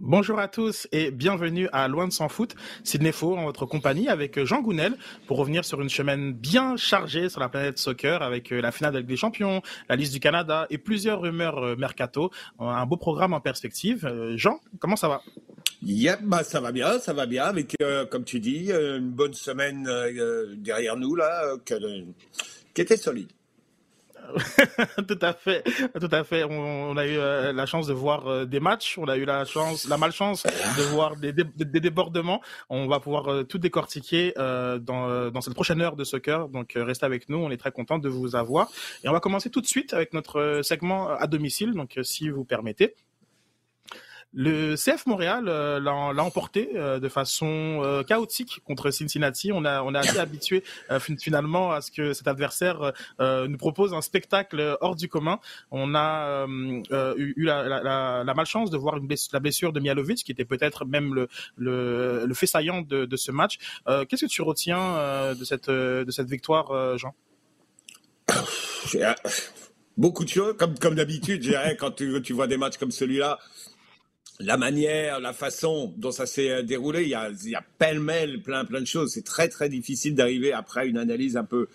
Bonjour à tous et bienvenue à Loin de s'en foot, Sydney Faux en votre compagnie avec Jean Gounel pour revenir sur une semaine bien chargée sur la planète soccer avec euh, la finale de des Champions, la liste du Canada et plusieurs rumeurs euh, mercato. Un beau programme en perspective. Euh, Jean, comment ça va? Yep, bah ça va bien, ça va bien avec, comme tu dis, une bonne semaine derrière nous là, qui était solide. tout à fait, tout à fait. On, a eu euh, la chance de voir euh, des matchs, on a eu la chance, la malchance de voir des, débordements. On va pouvoir euh, tout décortiquer dans, dans cette prochaine heure de soccer. Donc restez avec nous, on est très content de vous avoir. Et on va commencer tout de suite avec notre segment à domicile. Donc si vous permettez. Le CF Montréal euh, l'a emporté euh, de façon euh, chaotique contre Cincinnati. On a on est assez habitué finalement à ce que cet adversaire nous propose un spectacle hors du commun. On a eu la, malchance de voir la blessure de Mialovic, qui était peut-être même le, le, le, fait saillant de, de ce match. Qu'est-ce que tu retiens de cette de cette victoire, Jean? Beaucoup de choses, comme comme d'habitude, quand tu, tu vois des matchs comme celui-là la manière, la façon dont ça s'est euh, déroulé, il y a, pêle-mêle plein plein de choses. C'est très très difficile d'arriver après une analyse un peu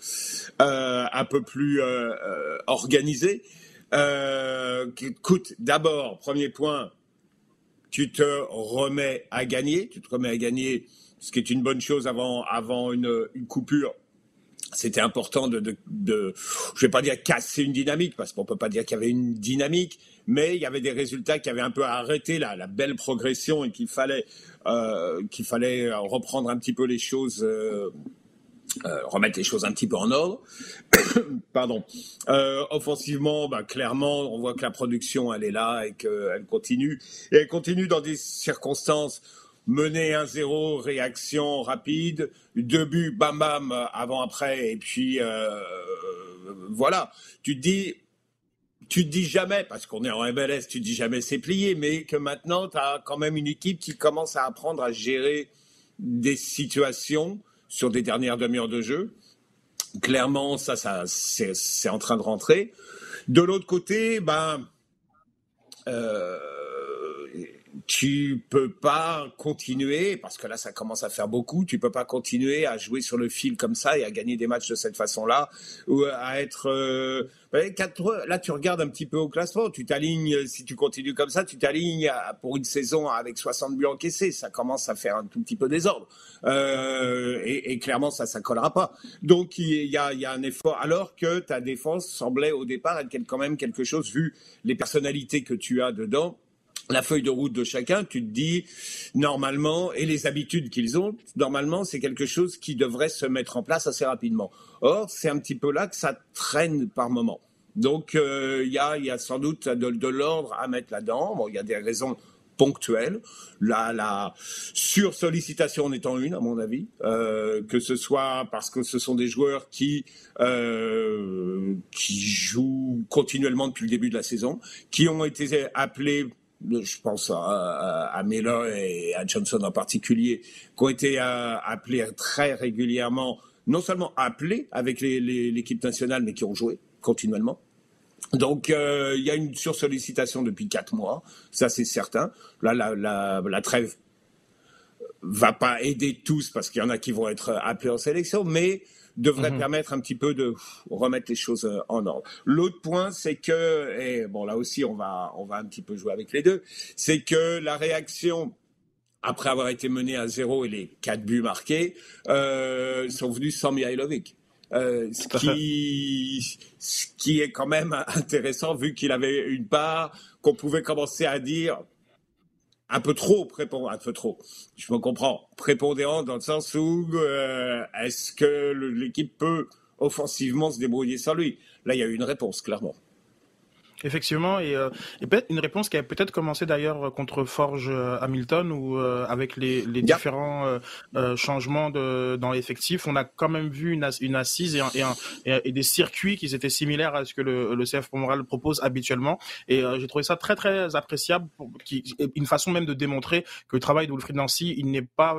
euh, un peu plus euh, organisée. Euh, écoute, d'abord, premier point, tu te remets à gagner, tu te remets à gagner, ce qui est une bonne chose avant avant une, coupure c'était important de, de, de, je vais pas dire casser une dynamique parce qu'on peut pas dire qu'il y avait une dynamique, mais il y avait des résultats qui avaient un peu arrêté la, belle progression et qu'il fallait, euh, qu'il fallait reprendre un petit peu les choses. Euh, euh, remettre les choses un petit peu en ordre. Pardon. Euh, offensivement, bah, clairement, on voit que la production, elle est là et qu'elle continue. Et elle continue dans des circonstances menées 1-0, réaction rapide, deux buts, bam bam, avant-après, et puis euh, voilà. Tu te dis, tu te dis jamais, parce qu'on est en MLS, tu te dis jamais c'est plié, mais que maintenant, tu as quand même une équipe qui commence à apprendre à gérer des situations sur des dernières demi-heures de jeu. Clairement, ça, ça c'est en train de rentrer. De l'autre côté, ben, euh, tu peux pas continuer parce que là ça commence à faire beaucoup. Tu peux pas continuer à jouer sur le fil comme ça et à gagner des matchs de cette façon-là ou à être euh, là tu regardes un petit peu au classement. Tu t'alignes si tu continues comme ça, tu t'alignes pour une saison avec 60 buts encaissés. Ça commence à faire un tout petit peu désordre euh, et, et, clairement ça ça collera pas. Donc il y a, y a un effort alors que ta défense semblait au départ être quand même quelque chose vu les personnalités que tu as dedans la feuille de route de chacun, tu te dis normalement, et les habitudes qu'ils ont, normalement, c'est quelque chose qui devrait se mettre en place assez rapidement. Or, c'est un petit peu là que ça traîne par moment. Donc, euh, il y, a, y, a, sans doute de, l'ordre à mettre là-dedans. Bon, il y a des raisons ponctuelles. La, la sursollicitation en étant une, à mon avis, euh, que ce soit parce que ce sont des joueurs qui euh, qui jouent continuellement depuis le début de la saison, qui ont été appelés je pense à, à, Miller et à Johnson en particulier, qui ont été euh, appelés très régulièrement, non seulement appelés avec l'équipe nationale, mais qui ont joué continuellement. Donc euh, il y a une sursollicitation depuis quatre mois, ça c'est certain. Là, la, la, la trêve va pas aider tous parce qu'il y en a qui vont être appelés en sélection, mais devrait mhm. permettre un petit peu de remettre les choses euh, en ordre. L'autre point, c'est que, et bon là aussi on va on va un petit peu jouer avec les deux, c'est que la réaction après avoir été mené à zéro et les quatre buts marqués euh, sont venus sans Mihailovic. Euh, ce, qui, ce qui est quand même intéressant vu qu'il avait une part qu'on pouvait commencer à dire un peu trop prépondérant, un peu trop, je me comprends, prépondérant dans le sens où euh, est-ce que l'équipe peut offensivement se débrouiller sans lui? Là, il y a eu une réponse, clairement. Effectivement, et, euh, et une réponse qui a peut-être commencé d'ailleurs contre Forge euh, Hamilton ou euh, avec les, les différents euh, changements de, dans l'effectif, on a quand même vu une, une assise et, un, et, un, et, des circuits qui étaient similaires à ce que le, le CF Montréal propose habituellement. Et j'ai trouvé ça très très appréciable, pour, qui, une façon même de démontrer que le travail de Wilfried Nancy, il n'est pas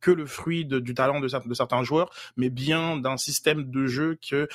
que le fruit du talent de, certains joueurs, mais bien d'un système de jeu que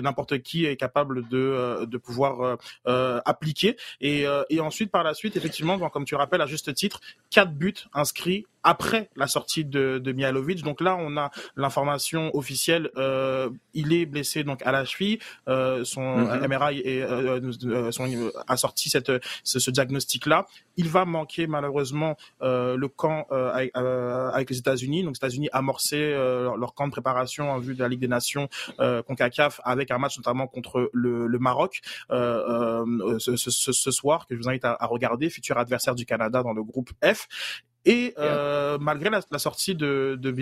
n'importe qui est capable de, de pouvoir appliquer. Et, et ensuite, par la suite, effectivement, comme tu rappelles à juste titre, quatre buts inscrits après la sortie de, de Mihalovic. Donc là, on a l'information officielle. Euh, il est blessé donc à la cheville. Euh, son MRI est, euh, euh, son, a sorti cette, ce, ce diagnostic-là. Il va manquer malheureusement euh, le camp avec, avec, les États-Unis. Donc, les États-Unis amorcé leur camp de préparation en vue de la Ligue des Nations CONCACAF avec un match notamment contre le, le Maroc ce, ce, ce, soir que je vous invite à, à regarder, futur adversaire du Canada dans le groupe F. Et euh, malgré la, la, sortie de, de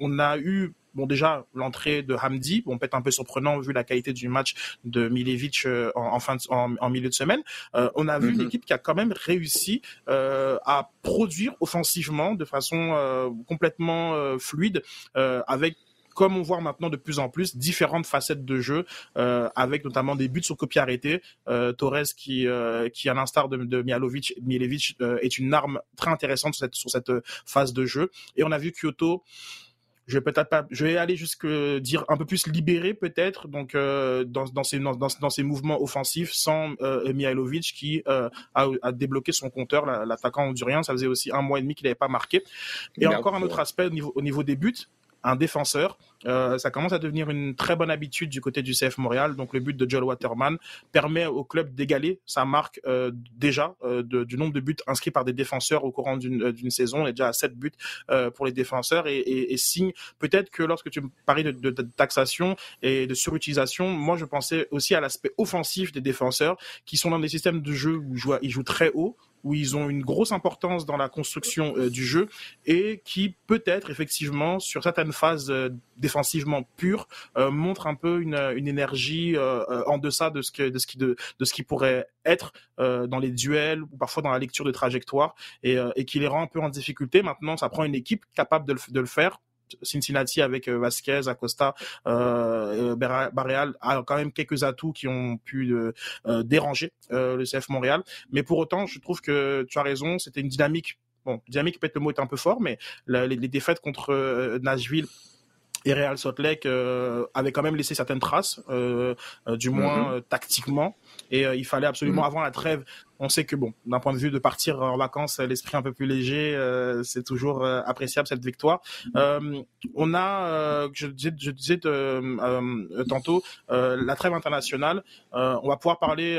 on a eu bon déjà l'entrée de Hamdi, bon peut-être un peu surprenant vu la qualité du match de Milevic euh, en, en, fin de, en, en, milieu de semaine. Euh, on a vu une mhm. équipe qui a quand même réussi euh, à produire offensivement de façon euh, complètement euh, fluide, avec comme on voit maintenant de plus en plus différentes facettes de jeu, euh, avec notamment des buts sur copie arrêtée. Euh, Torres qui, euh, qui à l'instar de, de Mialovic, euh, est une arme très intéressante sur cette, sur cette phase de jeu. Et on a vu Kyoto je vais peut-être pas, je vais aller jusque dire un peu plus libéré peut-être, donc euh, dans, dans, ces dans, dans, ces mouvements offensifs sans euh, Mihailovic qui euh, a, a, débloqué son compteur, l'attaquant hondurien, ça faisait aussi un mois et demi qu'il n'avait pas marqué. Et encore un autre aspect au niveau, au niveau des buts, un défenseur. Euh, ça commence à devenir une très bonne habitude du côté du CF Montréal. Donc le but de Joel Waterman permet au club d'égaler sa marque euh, déjà euh, du nombre de buts inscrits par des défenseurs au courant d'une saison. On est déjà à 7 buts pour les défenseurs et, signe peut-être que lorsque tu me parlais de, taxation et de surutilisation, moi je pensais aussi à l'aspect offensif des défenseurs qui sont dans des systèmes de jeu où ils jouent très haut où ils ont une grosse importance dans la construction euh, du jeu et qui peut-être effectivement sur certaines phases euh, défensivement pures euh, montre un peu une, une énergie en deçà de ce que de ce qui de, de ce qui pourrait être dans les duels ou parfois dans la lecture de trajectoire et, et qui les rend un peu en difficulté. Maintenant, ça prend une équipe capable de le, de le faire Cincinnati avec euh, Vasquez, Acosta, euh, Barreal a quand même quelques atouts qui ont pu euh, déranger le CF Montréal. Mais pour autant, je trouve que tu as raison, c'était une dynamique. Bon, dynamique peut-être le mot est un peu fort, mais les, les défaites contre Nashville et Real Salt Lake euh, avait quand même laissé certaines traces, euh, euh, du moins mm-hmm. tactiquement. Et il fallait absolument mm-hmm. avant la trêve. On sait que bon, d'un point de vue de partir en vacances, l'esprit un peu plus léger, c'est toujours appréciable cette victoire. On a, je disais, je disais tantôt, la trêve internationale. on va pouvoir parler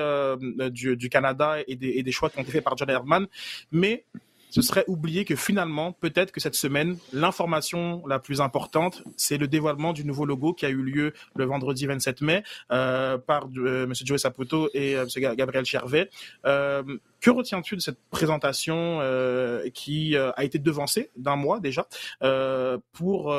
du, du, Canada et des, et des choix qui ont été faits par John Herdman, mais ce serait oublier que finalement, peut-être que cette semaine, l'information la plus importante, c'est le dévoilement du nouveau logo qui a eu lieu le vendredi 27 mai euh, par euh, M. Joey Saputo et euh, M. Gabriel Chervet. Euh, que retiens-tu de cette présentation euh, qui euh, a été devancée d'un mois déjà pour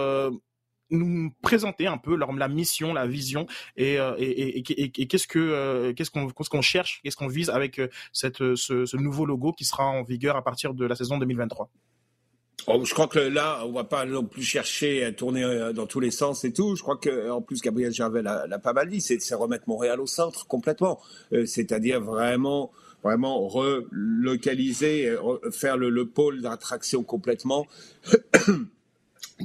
nous présenter un peu la mission, la vision et, euh, et, et, et qu'est-ce que euh, qu'est-ce qu'on cherche, qu'est-ce qu'on vise avec euh, cette ce, nouveau logo qui sera en vigueur à partir de la saison 2023. Oh, je crois que là, on va pas non plus chercher à tourner dans tous les sens et tout. Je crois que, en plus, Gabriel Gervais l'a pas mal dit, c'est remettre Montréal au centre complètement. C'est-à-dire vraiment, vraiment relocaliser, faire le, le pôle d'attraction complètement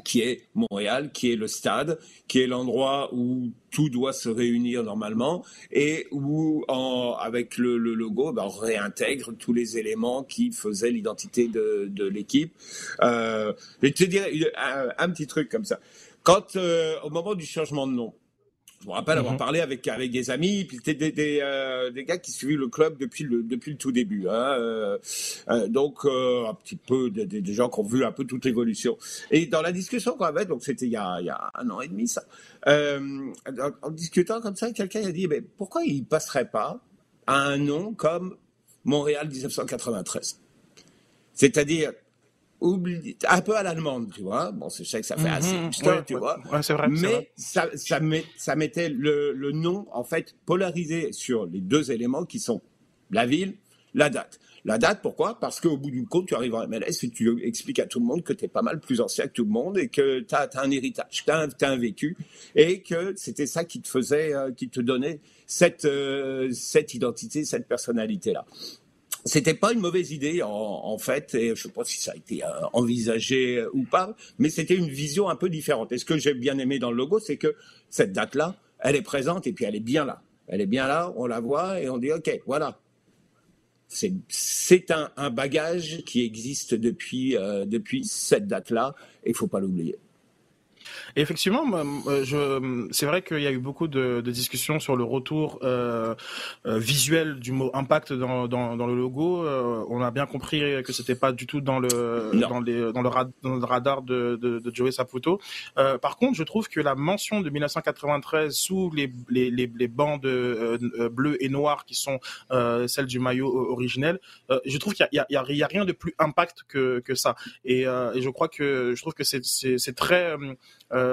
qui est Montréal, qui est le stade, qui est l'endroit où tout doit se réunir normalement et où, en, avec le, le logo, ben, on réintègre tous les éléments qui faisaient l'identité de, de l'équipe. Euh, je te dire un, un, petit truc comme ça. Quand, euh, au moment du changement de nom, je me rappelle avoir mhm. parlé avec avec des amis, puis des des, euh, des gars qui suivaient le club depuis le depuis le tout début. Hein, euh, euh, donc un petit peu des, des, gens qui ont vu un peu toute l'évolution. Et dans la discussion qu'on avait, donc c'était il y a il y a un an et demi ça, en, en, discutant comme ça, quelqu'un a dit mais pourquoi il passerait pas à un nom comme Montréal 1993 C'est-à-dire un peu à l'allemande, tu vois. Bon, c'est sais que ça fait assez mmh, ouais, tu ouais, vois. Ouais, c'est vrai. Mais ça, ça, met, ça mettait le, le nom, en fait, polarisé sur les deux éléments qui sont la ville, la date. La date, pourquoi? Parce qu'au bout du compte, tu arrives en MLS et tu expliques à tout le monde que tu es pas mal plus ancien que tout le monde et que tu as, as, un héritage, tu as, as, un vécu et que c'était ça qui te faisait, euh, qui te donnait cette, euh, cette identité, cette personnalité-là. C'était pas une mauvaise idée en, fait, et je sais pas si ça a été envisagé ou pas, mais c'était une vision un peu différente. Et ce que j'ai bien aimé dans le logo, c'est que cette date-là, elle est présente et puis elle est bien là. Elle est bien là, on la voit et on dit ok, voilà. C'est un, bagage qui existe depuis, depuis cette date-là et il faut pas l'oublier. Et effectivement, je, c'est vrai qu'il y a eu beaucoup de, de discussions sur le retour euh, euh, visuel du mot impact dans, dans, dans le logo. Euh, on a bien compris que c'était pas du tout dans le dans, les, dans, le, dans, le, radar de, de, de Joey Saputo. Euh, par contre, je trouve que la mention de 1993 sous les les, les, les bandes euh, bleues et noires qui sont celles du maillot originel, je trouve qu'il y a, il y, a, y a, rien de plus impact que, que ça. Et, et je crois que je trouve que c'est c'est très euh,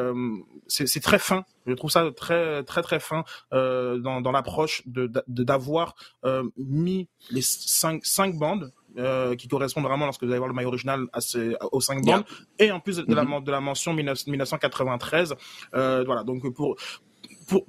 c'est très fin. Je trouve ça très très très fin euh, dans, dans l'approche de d'avoir euh, mis les cinq cinq bandes euh, qui correspondent vraiment lorsque vous allez voir le maillot original à ces, aux cinq bandes et en plus de, la, mm-hmm. de la mention 1993 euh, voilà donc pour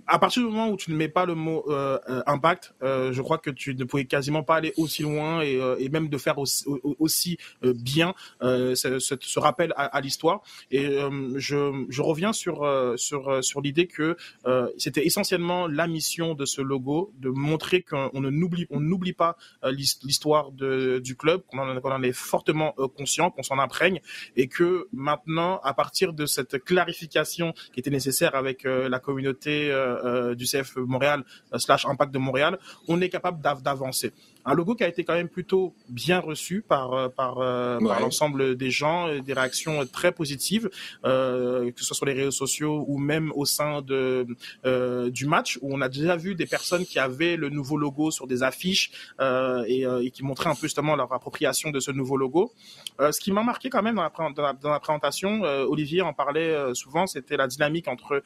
à partir du moment où tu ne mets pas le mot euh, euh, impact, euh, je crois que tu ne pouvais quasiment pas aller aussi loin et, et même de faire aussi, aussi bien ce, ce, rappel à, à l'histoire. Et je, je, reviens sur sur sur l'idée que c'était essentiellement la mission de ce logo de montrer qu'on ne n'oublie on n'oublie pas l'histoire du club, qu'on en, en, est fortement conscient, qu'on s'en imprègne et que maintenant, à partir de cette clarification qui était nécessaire avec la communauté euh, euh, du CF Montréal euh, slash Impact de Montréal, on est capable d'avancer un logo qui a été quand même plutôt bien reçu par euh, par, euh, par l'ensemble des gens, des réactions très positives, euh, que ce soit sur les réseaux sociaux ou même au sein de euh, du match où on a déjà vu des personnes qui avaient le nouveau logo sur des affiches euh, et, et, qui montraient un peu justement leur appropriation de ce nouveau logo. ce qui m'a marqué quand même dans la, dans la, présentation, Olivier en parlait souvent, c'était la dynamique entre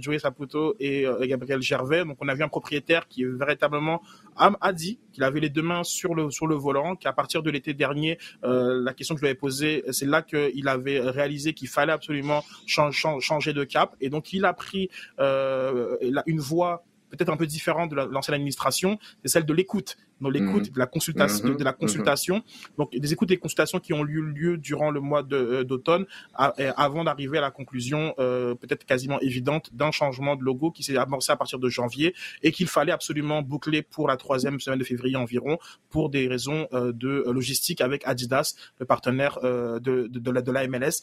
Joey Saputo et, Gabriel Gervais. Donc on a vu un propriétaire qui véritablement a, a dit qu'il avait les deux mains sur le sur le volant, qu'à partir de l'été dernier, euh, la question que je lui avais posée, c'est là qu'il avait réalisé qu'il fallait absolument changer de cap, et donc il a pris euh, une voie peut-être un peu différente de l'ancienne administration, c'est celle de l'écoute dans l'écoute, mhm. de la consultation, de, la consultation. Donc des écoutes et consultations qui ont eu lieu durant le mois euh, d'automne, avant d'arriver à la conclusion euh, peut-être quasiment évidente d'un changement de logo qui s'est amorcé à partir de janvier et qu'il fallait absolument boucler pour la troisième semaine de février environ pour des raisons euh, de logistique avec Adidas, le partenaire de, de, de, la, de la MLS.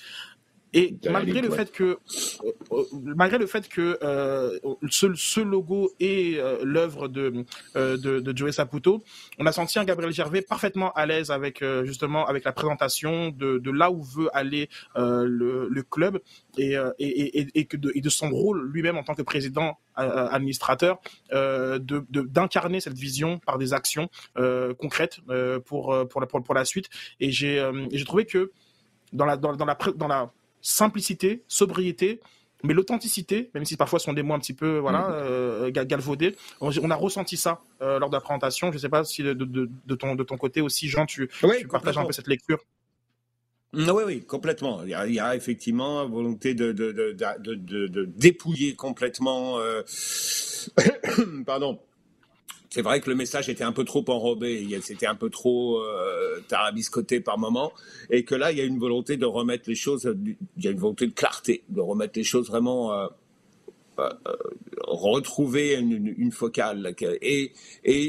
Et malgré le, fait que, euh, euh, malgré le fait que euh, ce, ce, logo est euh, l'œuvre de, euh, de, de Joey Saputo, on a senti un Gabriel Gervais parfaitement à l'aise avec justement avec la présentation de, de là où veut aller le, le, club et, et, et, et, que de, et de son rôle lui-même en tant que président administrateur de d'incarner cette vision par des actions concrètes pour pour la, pour, pour la suite. Et j'ai j'ai trouvé que dans la dans, dans la dans la simplicité, sobriété, mais l'authenticité, même si parfois ce sont des mots un petit peu voilà mm. euh, galvaudés, on, a ressenti ça euh, lors de la présentation. Je ne sais pas si de, de, de, ton, de ton côté aussi, Jean, tu, tu partages un peu cette lecture? Mm, oui, oui, complètement. Il y a, il y a effectivement volonté de, de, de, de, dépouiller complètement, euh... pardon, c'est vrai que le message était un peu trop enrobé, c'était un peu trop euh, tarabiscoté par moment, et que là, il y a une volonté de remettre les choses, il y a une volonté de clarté, de remettre les choses vraiment, euh, euh, retrouver une, focale. Et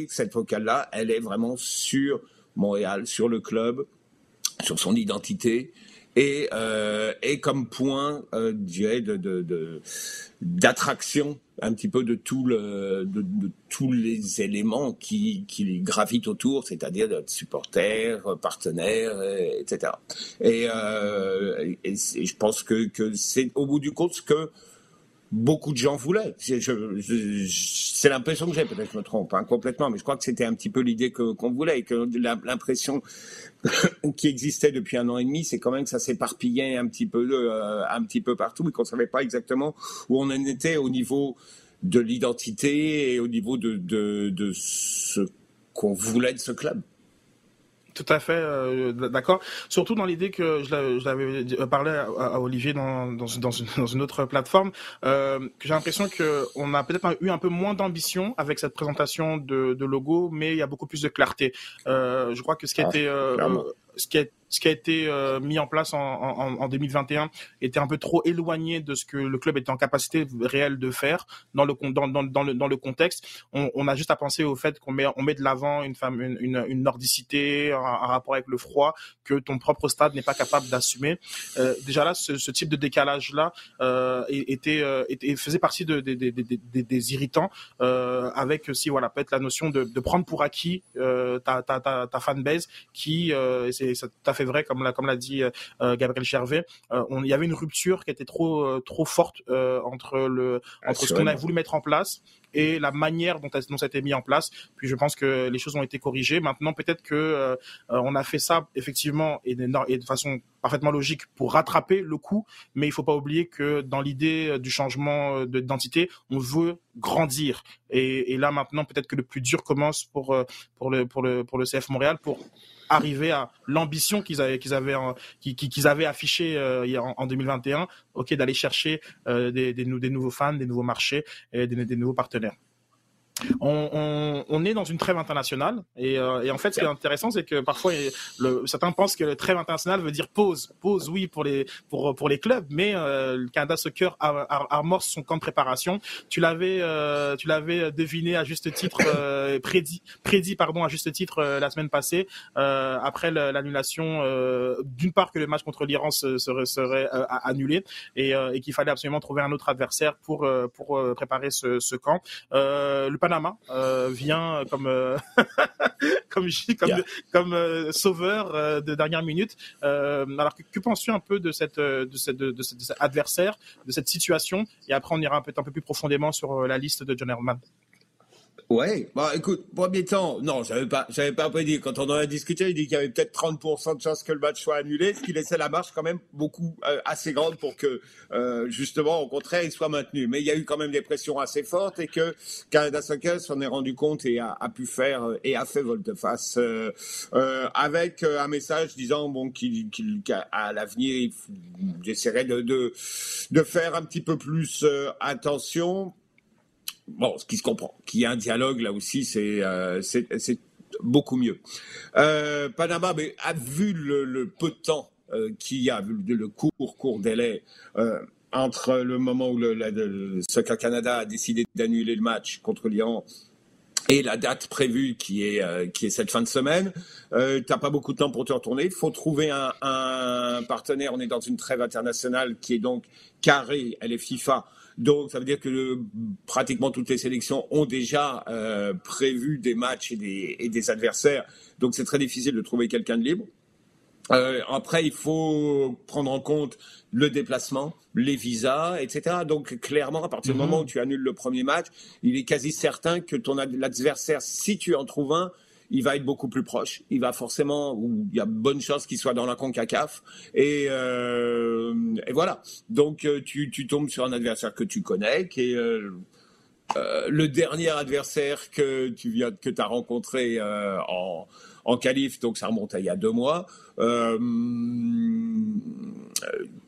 cette focale-là, elle est vraiment sur Montréal, sur le club, sur son identité, et, euh, et comme point euh, de, d'attraction un petit peu de, tous les éléments qui, qui gravitent autour, c'est-à-dire de supporters, partenaires, etc. Et, euh, je pense que, c'est au bout du compte ce que beaucoup de gens voulaient. C'est l'impression que j'ai, peut-être je me trompe hein, complètement, mais je crois que c'était un petit peu l'idée qu'on voulait et que l'impression qui existait depuis un an et demi, c'est quand même que ça s'éparpillait un petit peu, euh, un petit peu partout et qu'on savait pas exactement où on en était au niveau de l'identité et au niveau de, de, de ce qu'on voulait de ce club. Tout à fait, euh, d'accord. Surtout dans l'idée que je l'avais parlé à, Olivier dans, dans, dans, une, dans, une, autre plateforme, euh, que j'ai l'impression qu'on a peut-être eu un peu moins d'ambition avec cette présentation de, de, logo, mais il y a beaucoup plus de clarté. Euh, je crois que ce qui a ah, été, euh, ce qui ce qui a été euh, mis en place en, en, en, 2021 était un peu trop éloigné de ce que le club était en capacité réelle de faire dans le dans, dans, dans le dans le contexte. On, a juste à penser au fait qu'on met on met de l'avant une une, nordicité, un, rapport avec le froid que ton propre stade n'est pas capable d'assumer. Euh, déjà là, ce, type de décalage là euh, était, euh, était faisait partie de, de, de, des irritants euh, avec aussi voilà peut-être la notion de, prendre pour acquis euh, ta, ta, ta, ta fanbase qui c'est tout à fait vrai, comme l'a comme l'a dit euh, Gabriel Chervet. Euh, il y avait une rupture qui était trop euh, trop forte entre le entre ce qu'on a voulu mettre en place et la manière dont, ça a été mis en place. Puis je pense que les choses ont été corrigées. Maintenant, peut-être que on a fait ça effectivement et de, façon parfaitement logique pour rattraper le coup, mais il faut pas oublier que dans l'idée du changement d'identité, on veut grandir. Et, là maintenant, peut-être que le plus dur commence pour pour le pour le pour le CF Montréal pour arriver à l'ambition qu'ils avaient qu'ils avaient qu'ils avaient affiché euh, en, 2021 ok d'aller chercher euh, des, des, des, nouveaux fans des nouveaux marchés et des, des nouveaux partenaires on, on, on, est dans une trêve internationale et, euh, et, en fait ce qui est intéressant c'est que parfois le, certains pensent que le trêve international veut dire pause. Pause oui pour les pour pour les clubs mais euh, le Canada Soccer amorce son camp de préparation. Tu l'avais euh, tu l'avais deviné à juste titre euh, prédit prédit pardon à juste titre la semaine passée après l'annulation d'une part que le match contre l'Iran serait, serait annulé et, et qu'il fallait absolument trouver un autre adversaire pour pour préparer ce, ce camp Panama euh, vient comme euh, comme comme, comme euh, sauveur de dernière minute. alors que, que penses-tu un peu de cette de cette de, cet adversaire, de cette situation? Et après, on ira un peu un peu plus profondément sur la liste de John Herman. Ouais, bah écoute, premier temps, non, j'avais pas, j'avais pas prédit. Quand on en a discuté, il dit qu'il y avait peut-être 30% de chances que le match soit annulé, ce qui laissait la marche quand même beaucoup euh, assez grande pour que euh, justement, au contraire, il soit maintenu. Mais il y a eu quand même des pressions assez fortes et que Canada Soccer s'en est rendu compte et a, a pu faire euh, et a fait volte-face euh, avec un message disant bon qu'il, qu'il qu'à l'avenir, j'essaierai de, de de faire un petit peu plus attention bon, ce qui se comprend. Qu'il y ait un dialogue là aussi, c'est euh, beaucoup mieux. Euh, Panama mais, a vu le, peu de temps euh, qu'il y a, vu le court court délai. Euh, entre le moment où le, le Soccer Canada a décidé d'annuler le match contre l'Iran et la date prévue qui est qui est cette fin de semaine. Euh, T'as pas beaucoup de temps pour te retourner. Il faut trouver un, un, partenaire. On est dans une trêve internationale qui est donc carrée. Elle est FIFA. Donc, ça veut dire que pratiquement toutes les sélections ont déjà euh, prévu des matchs et des, et des adversaires. Donc, c'est très difficile de trouver quelqu'un de libre. Euh, après, il faut prendre en compte le déplacement, les visas, etc. Donc, clairement, à partir du mhm. moment où tu annules le premier match, il est quasi certain que ton adversaire, si tu en trouves un, il va être beaucoup plus proche. Il va forcément, il y a bonne chance qu'il soit dans la Concacaf. Et, euh, et voilà. Donc euh, tu, tombes sur un adversaire que tu connais, qui est euh, le dernier adversaire que tu viens, que as rencontré en en qualif, donc ça remonte à il y a deux mois, euh,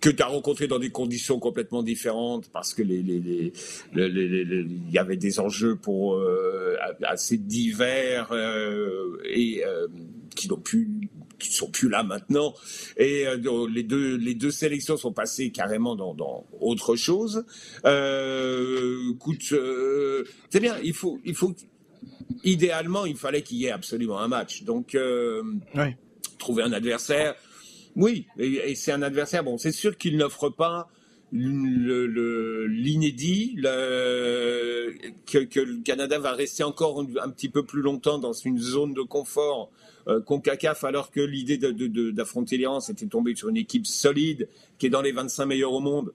que tu as rencontré dans des conditions complètement différentes parce que les, les, les, il y avait des enjeux pour euh, assez divers euh, et euh, qui n'ont plus qui sont plus là maintenant et euh, les deux les deux sélections sont passées carrément dans, dans autre chose. Euh, écoute, c'est bien, il faut il faut idéalement, il fallait qu'il y ait absolument un match. Donc, euh, trouver un adversaire, oui, et, c'est un adversaire. Bon, c'est sûr qu'il n'offre pas l'inédit, le, que, que, le Canada va rester encore un, petit peu plus longtemps dans une zone de confort euh, CONCACAF, alors que l'idée d'affronter l'Iran, c'était tomber sur une équipe solide, qui est dans les 25 meilleurs au monde,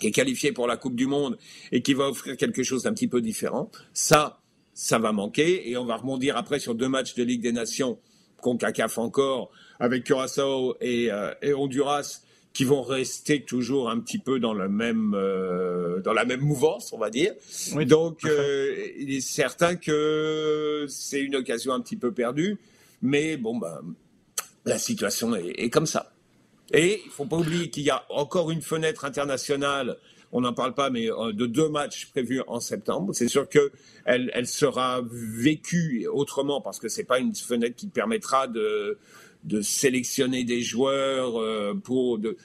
qui est qualifiée pour la Coupe du Monde et qui va offrir quelque chose d'un petit peu différent. Ça, ça va manquer. Et on va rebondir après sur deux matchs de Ligue des Nations, CONCACAF encore, avec Curaçao et, euh, et Honduras, qui vont rester toujours un petit peu dans le même euh, dans la même mouvance, on va dire. Donc, euh, il est certain que c'est une occasion un petit peu perdue, mais bon, bah, la situation est, comme ça. Et il faut pas oublier qu'il y a encore une fenêtre internationale. On n'en parle pas, mais euh, de deux matchs prévus en septembre. C'est sûr que elle, sera vécue autrement parce que c'est pas une fenêtre qui permettra de sélectionner des joueurs euh, pour de,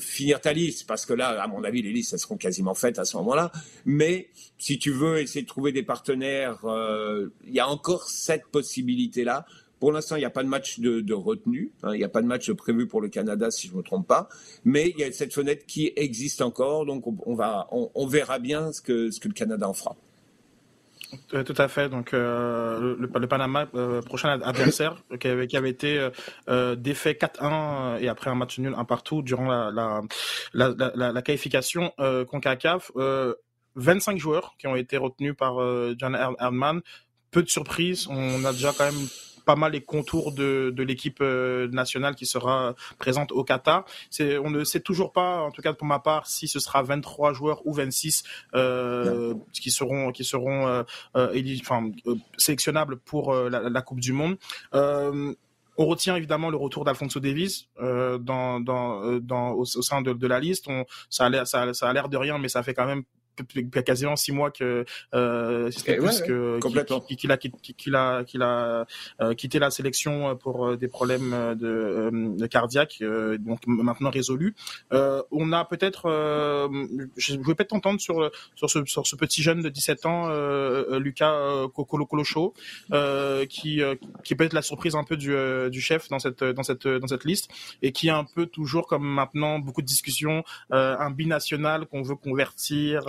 finir ta liste. Parce que là à mon avis les listes seront quasiment faites à ce moment-là. Mais si tu veux essayer de trouver des partenaires euh, il y a encore cette possibilité là pour l'instant, il n'y a pas de match de, de retenue, hein, il n'y a pas de match prévu pour le Canada, si je ne me trompe pas, mais il y a cette fenêtre qui existe encore, donc on, va, on, on verra bien ce que, ce que le Canada en fera. Euh, tout à fait. Donc euh, le, le, Panama euh, prochain adversaire qui avait, qui avait été défait 4-1 et après un match nul un partout durant la la, la, la, la qualification Concacaf. 25 joueurs qui ont été retenus par John Erdman. Peu de surprises. On a déjà quand même pas mal les contours de, de l'équipe euh, nationale qui sera présente au Qatar. C'est, on ne sait toujours pas, en tout cas pour ma part, si ce sera 23 joueurs ou 26 euh, qui seront qui seront euh, euh enfin, euh, sélectionnables pour la, la, Coupe du Monde. On retient évidemment le retour d'Alfonso Davis euh, dans, dans, dans, au, sein de, de, la liste. On, ça a l'air ça, ça a l'air de rien, mais ça fait quand même quasiment six mois que euh, eh plus que qu'il a qu'il a qu'il a euh, quitté la sélection pour euh, des problèmes de, de cardiaque donc maintenant résolu. On a peut-être je vais peut-être t'entendre sur sur ce sur ce petit jeune de 17 ans Lucas Colocho qui qui peut être la surprise un peu du, du chef dans cette dans cette dans cette liste et qui est un peu toujours comme maintenant beaucoup de discussions un binational qu'on veut convertir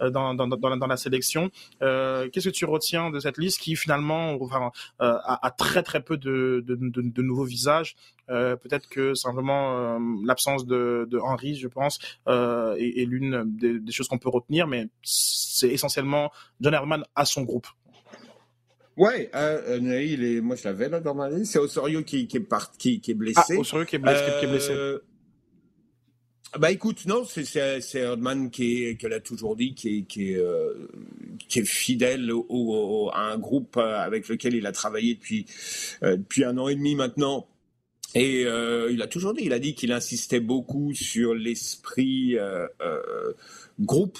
euh, dans, dans, dans, dans, la sélection. Euh, qu'est-ce que tu retiens de cette liste qui finalement enfin, euh, a, a, très très peu de, de, de, de nouveaux visages? Euh, peut-être que simplement l'absence de, de Henry, je pense, euh, est, est l'une des, des, choses qu'on peut retenir, mais c'est essentiellement John Herman à son groupe. Ouais, euh, il est, moi je l'avais là dans ma liste. C'est Osorio qui, qui est parti, qui, qui est blessé. Ah, Osorio qui est blessé. Qui est blessé. Bah écoute, non, c'est Herdman qui est, l'a toujours dit, qui est euh, fidèle à un groupe euh, avec lequel il a travaillé depuis euh, depuis un an et demi maintenant. Et il a toujours dit, il a dit qu'il insistait beaucoup sur l'esprit groupe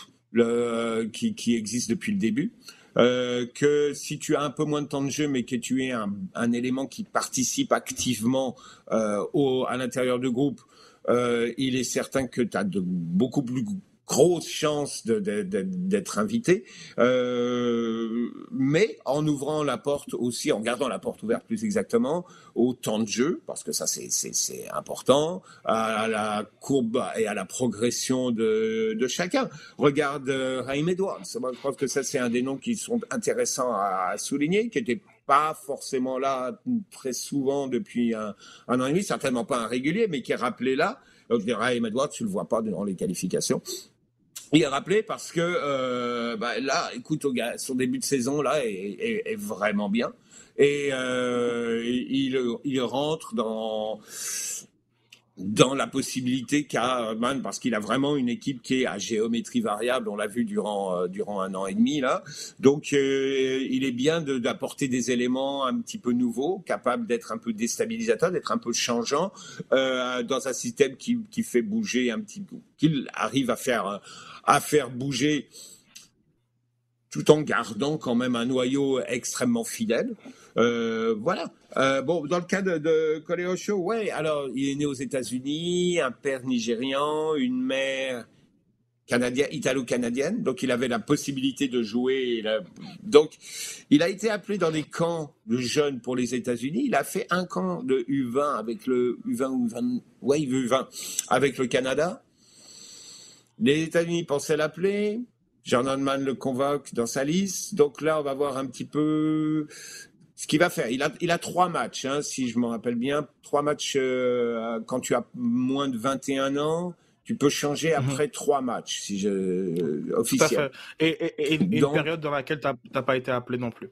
qui, existe depuis le début. que si tu as un peu moins de temps de jeu, mais que tu es un, élément qui participe activement à l'intérieur du groupe, euh, il est certain que tu as de beaucoup plus grosses chances d'être invité, euh, mais en ouvrant la porte aussi, en gardant la porte ouverte plus exactement, au temps de jeu, parce que ça c'est important, à la courbe et à la progression de, chacun. Regarde euh, Raheem Edwards, je pense que ça c'est un des noms qui sont intéressants à, souligner, qui était pas forcément là très souvent depuis un, an et demi, certainement pas un régulier, mais qui est rappelé là. Donc, Raheem Edwards, tu le vois pas dans les qualifications. Il est rappelé parce que euh, bah, là, écoute, son début de saison là est, vraiment bien et euh, il rentre dans dans la possibilité qu'a Man, parce qu'il a vraiment une équipe qui est à géométrie variable, on l'a vu durant euh, durant un an et demi là. Donc euh, il est bien d'apporter des éléments un petit peu nouveaux, capables d'être un peu déstabilisateurs, d'être un peu changeants euh, dans un système qui, qui fait bouger un petit peu, qu'il arrive à faire à faire bouger tout en gardant quand même un noyau extrêmement fidèle. Euh, voilà. Euh, bon, dans le cas de, de Show, ouais, alors il est né aux États-Unis, un père nigérian, une mère canadienne, italo-canadienne, donc il avait la possibilité de jouer. donc, il a été appelé dans des camps de jeunes pour les États-Unis. Il a fait un camp de U20 avec le U20 ou U20, ouais, U20 avec le Canada. Les États-Unis pensaient l'appeler. Jordan Mann le convoque dans sa liste. Donc là, on va voir un petit peu ce qu'il va faire. Il a, il a trois matchs, hein, si je me rappelle bien. Trois matchs euh, quand tu as moins de 21 ans. Tu peux changer mhm. après trois matchs, si je officiel. Et, et, et, une période dans laquelle tu n'as pas été appelé non plus.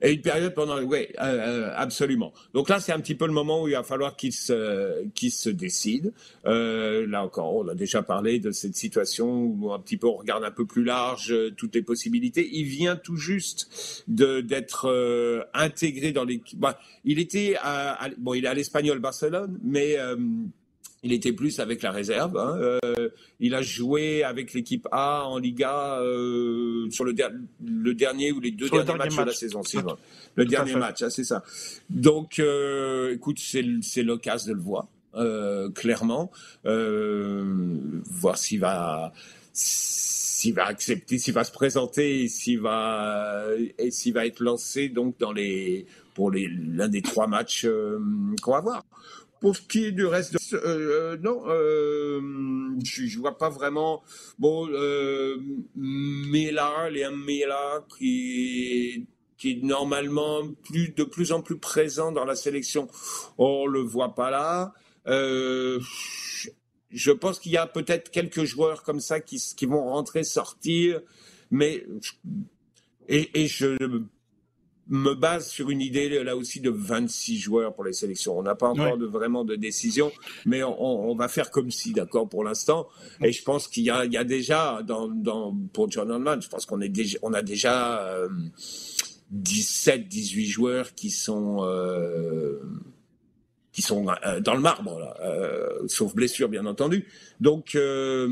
Et une période pendant, oui, euh, euh, absolument. Donc là, c'est un petit peu le moment où il va falloir qu'il se, qu'il se décide. Euh, là encore, on a déjà parlé de cette situation où un petit peu on regarde un peu plus large euh, toutes les possibilités. Il vient tout juste d'être euh, intégré dans l'équipe. Bah, il était, à, bon, il est à l'Espagnol Barcelone, mais il était plus avec la réserve. Hein. Euh, il a joué avec l'équipe A en Liga euh, sur le, le, dernier ou les deux derniers matchs de la saison. le dernier match, hein, c'est ça. Donc, euh, écoute, c'est l'occasion de le voir, euh, clairement. Euh, voir s'il va s'il va accepter, s'il va se présenter, s'il va et s'il va être lancé donc dans les pour les l'un des trois matchs qu'on va voir. Pour ce qui est du reste, de, euh, euh, non, euh, je, je vois pas vraiment. Bon, Mela, Léa Mela, qui qui est normalement plus de plus en plus présent dans la sélection, on le voit pas là. Je pense qu'il y a peut-être quelques joueurs comme ça qui, qui vont rentrer, sortir, mais et, et je me base sur une idée là aussi de 26 joueurs pour les sélections. On n'a pas encore de, vraiment de décision, mais on, on va faire comme si, d'accord, pour l'instant. Et je pense qu'il y, y a, déjà, dans, dans, pour John Holman, je pense qu'on est déjà, on a déjà euh, 17, 18 joueurs qui sont euh, qui sont euh, dans le marbre, là, euh, sauf blessure bien entendu. Donc euh,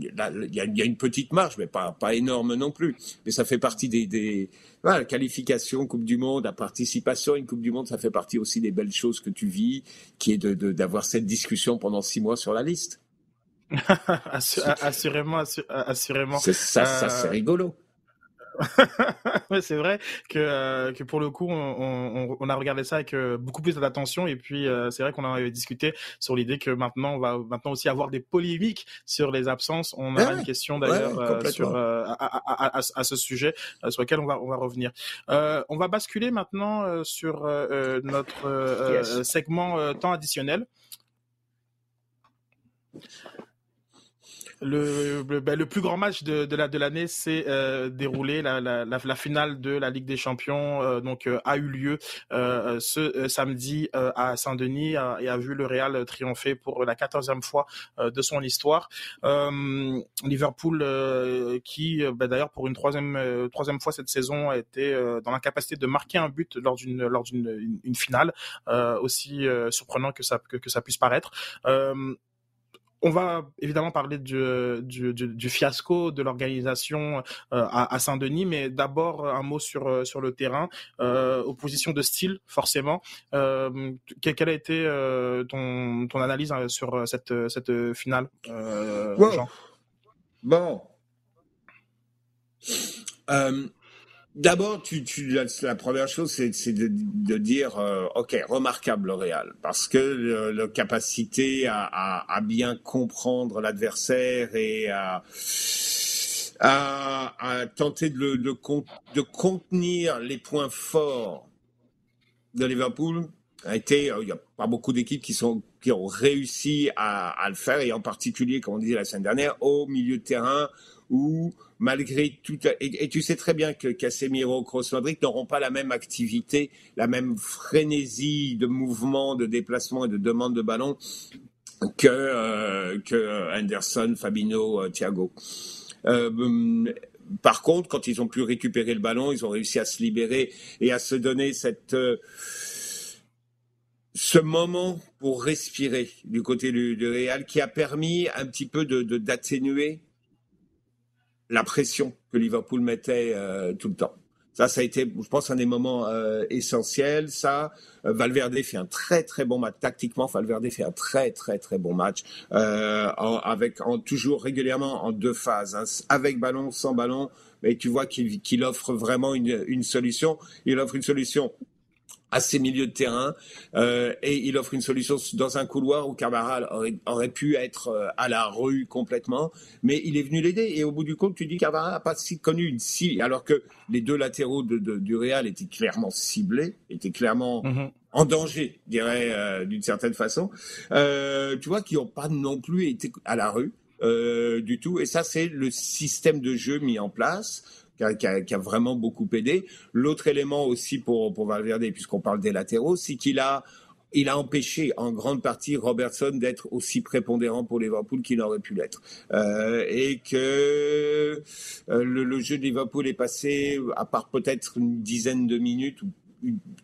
il y, a, y, a une petite marge, mais pas, pas énorme non plus. Mais ça fait partie des, des voilà, qualification Coupe du Monde, la participation à une Coupe du Monde, ça fait partie aussi des belles choses que tu vis, qui est de d'avoir cette discussion pendant six mois sur la liste. assurément, assurément. Ça, ça c'est euh, rigolo. C'est vrai que, euh, que pour le coup, on, on, on, a regardé ça avec euh, beaucoup plus d'attention et puis euh, c'est vrai qu'on a discuté sur l'idée que maintenant on va maintenant aussi avoir des polémiques sur les absences. On a une question d'ailleurs sur à, à, à, à, ce sujet sur lequel on va on va revenir. on va basculer maintenant sur notre yes. segment temps additionnel le, ben, le, plus grand match de, de la de l'année s'est euh, déroulé. La, la, la, finale de la Ligue des Champions euh, donc euh, a eu lieu euh, ce euh, samedi euh, à Saint-Denis et a vu le Real triompher pour la quatorzième fois de son histoire. Liverpool qui ben, d'ailleurs pour une troisième troisième fois cette saison a été dans l'incapacité de marquer un but lors d'une lors d'une une, une finale aussi surprenant que ça que, que ça puisse paraître on va évidemment parler du, du, du, du fiasco de l'organisation euh, à, à Saint-Denis, mais d'abord un mot sur euh, sur le terrain, euh, opposition de style forcément. Euh, quelle a été euh, ton, ton analyse hein, sur cette cette finale. Jean? Bon. D'abord, la, première chose, c'est de, dire, euh, ok, remarquable le Real, parce que le capacité à, bien comprendre l'adversaire et à, tenter de, contenir les points forts de Liverpool a été, euh, il n'y a pas beaucoup d'équipes qui ont réussi à, à le faire, et en particulier, comme on disait la semaine dernière, au milieu de terrain où malgré tout, et, tu sais très bien que Casemiro, Kroos, Modric n'auront pas la même activité, la même frénésie de mouvement, de déplacement et de demande de ballon que euh, que Anderson, Fabinho, euh, Thiago. Euh, par contre, quand ils ont pu récupérer le ballon, ils ont réussi à se libérer et à se donner cette ce moment pour respirer du côté du, du, Real qui a permis un petit peu d'atténuer la pression que Liverpool mettait euh, tout le temps. Ça, ça a été, je pense, un des moments euh, essentiels. Ça, euh, Valverde fait un très très bon match tactiquement. Valverde fait un très très très bon match avec toujours régulièrement en deux phases, hein, avec ballon, sans ballon. Mais tu vois qu'il qu offre vraiment une solution. Il offre une solution à ses milieux de terrain euh, et il offre une solution dans un couloir où Carvajal aurait, aurait pu être euh, à la rue complètement, mais il est venu l'aider et au bout du compte tu dis Carvajal n'a pas si connu une cible alors que les deux latéraux de, de, du Real étaient clairement ciblés, étaient clairement mm-hmm. en danger, je dirais euh, d'une certaine façon. Euh, tu vois qui n'ont pas non plus été à la rue. Euh, du tout et ça c'est le système de jeu mis en place qui a, vraiment beaucoup aidé. L'autre élément aussi pour, Valverde, puisqu'on parle des latéraux, c'est qu'il a il a empêché en grande partie Robertson d'être aussi prépondérant pour Liverpool qu'il aurait pu l'être. Euh, et que euh, le, jeu de Liverpool est passé, à part peut-être une dizaine de minutes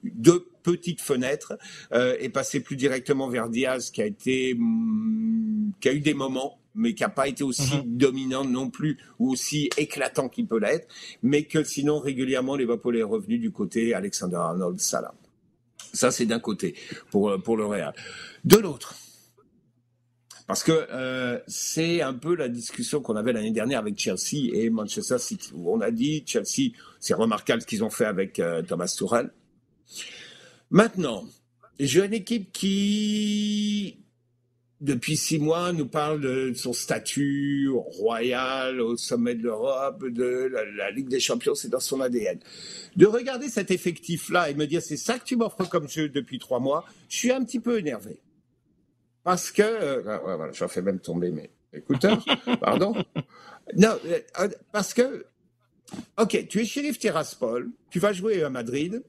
deux petites fenêtres, euh, est passé plus directement vers Diaz, qui a mm, qui a eu des moments mais qui n'a pas été aussi mhm. dominant non plus ou aussi éclatant qu'il peut l'être, mais que sinon régulièrement Liverpool est revenu du côté Alexander Arnold Salah. Ça, c'est d'un côté pour, pour le Real. De l'autre, parce que euh, c'est un peu la discussion qu'on avait l'année dernière avec Chelsea et Manchester City, où on a dit Chelsea, c'est remarquable ce qu'ils ont fait avec euh, Thomas Tuchel. Maintenant, j'ai une équipe qui depuis six mois, nous parle de son statut royal au sommet de l'Europe, de la, Ligue des Champions, c'est dans son ADN. De regarder cet effectif-là et me dire c'est ça que tu m'offres comme jeu depuis trois mois, je suis un petit peu énervé. Parce que, euh, voilà, j'en fais même tomber mes écouteurs, pardon. Non, euh, parce que, ok, tu es shérif Tiraspol, tu vas jouer à Madrid,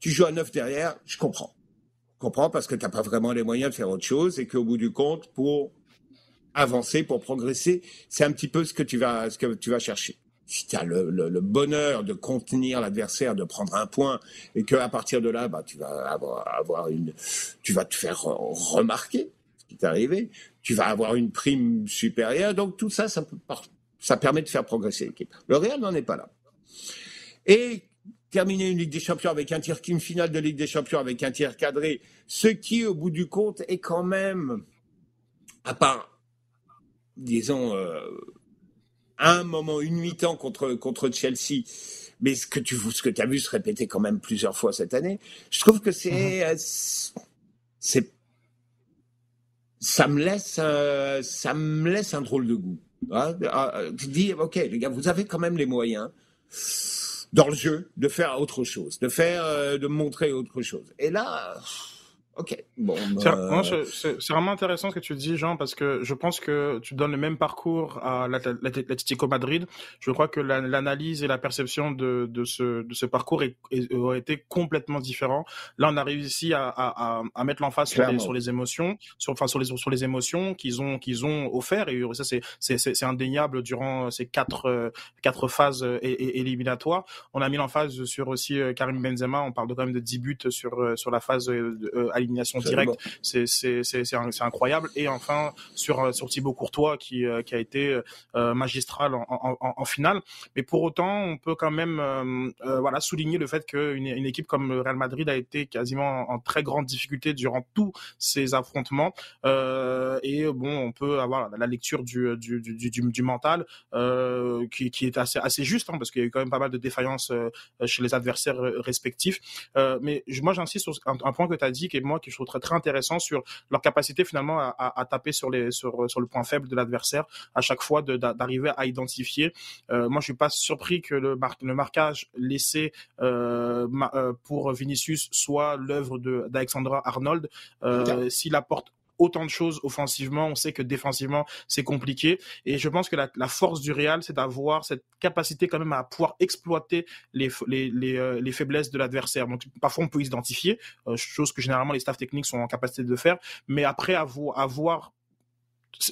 tu joues à neuf derrière, je comprends comprends parce que tu n'as pas vraiment les moyens de faire autre chose et qu'au bout du compte, pour avancer, pour progresser, c'est un petit peu ce que tu vas, ce que tu vas chercher. Si tu as le, le, bonheur de contenir l'adversaire, de prendre un point, et qu'à partir de là, bah, tu vas avoir, avoir une, tu vas te faire remarquer ce qui t'est arrivé, tu vas avoir une prime supérieure, donc tout ça, ça, ça permet de faire progresser l'équipe. Le Real n'en est pas là. Et terminer une Ligue des Champions avec un tir, une finale de Ligue des Champions avec un tir cadré, ce qui, au bout du compte, est quand même, à part, disons, euh, un moment, une mi-temps contre, contre Chelsea, mais ce que tu ce que as vu se répéter quand même plusieurs fois cette année, je trouve que c'est, mhm. euh, c'est, ça me laisse, euh, ça me laisse un drôle de goût. Hein. tu dis, ok, les gars, vous avez quand même les moyens dans le jeu de faire autre chose, de faire, euh, de montrer autre chose. Et là, Ok. Bon. Bah, c'est vraiment intéressant ce que tu dis, Jean, parce que je pense que tu donnes le même parcours à l'Atlético Madrid. Je crois que l'analyse et la perception de, de, ce, de ce parcours est, ont été complètement différents. Là, on a réussi à, à, à mettre l'emphase sur les, sur les émotions, sur, enfin, sur les, sur les émotions qu'ils ont, qu'ils ont offert. Et ça, c'est indéniable durant ces quatre, quatre phases éliminatoires. On a mis l'emphase sur aussi euh, Karim Benzema. On parle de quand même de 10 buts sur, euh, sur la phase euh, élimination directe, c'est incroyable. Et enfin sur euh, sur Thibaut Courtois qui euh, qui a été euh, magistral en, en, en, finale. Mais pour autant, on peut quand même voilà souligner le fait qu'une une équipe comme le Real Madrid a été quasiment en, très grande difficulté durant tous ces affrontements. et bon, on peut avoir la lecture du du, du, du, du mental qui, qui est assez assez juste hein, parce qu'il y a eu quand même pas mal de défaillances chez les adversaires respectifs. mais moi, j'insiste sur un, un, point que tu as dit qui est moi qui je trouve très, très intéressant sur leur capacité finalement à, à, taper sur les sur sur le point faible de l'adversaire à chaque fois d'arriver à identifier. Euh, moi, je suis pas surpris que le, le marquage laissé euh, euh, pour Vinicius soit l'œuvre d'Alexandra Arnold. S'il apporte autant de choses offensivement. On sait que défensivement, c'est compliqué. Et je pense que la, la force du Real, c'est d'avoir cette capacité quand même à pouvoir exploiter les, les, les, euh, les faiblesses de l'adversaire. Donc parfois, on peut identifier, euh, chose que généralement les staffs techniques sont en capacité de faire. Mais après, avoir, avoir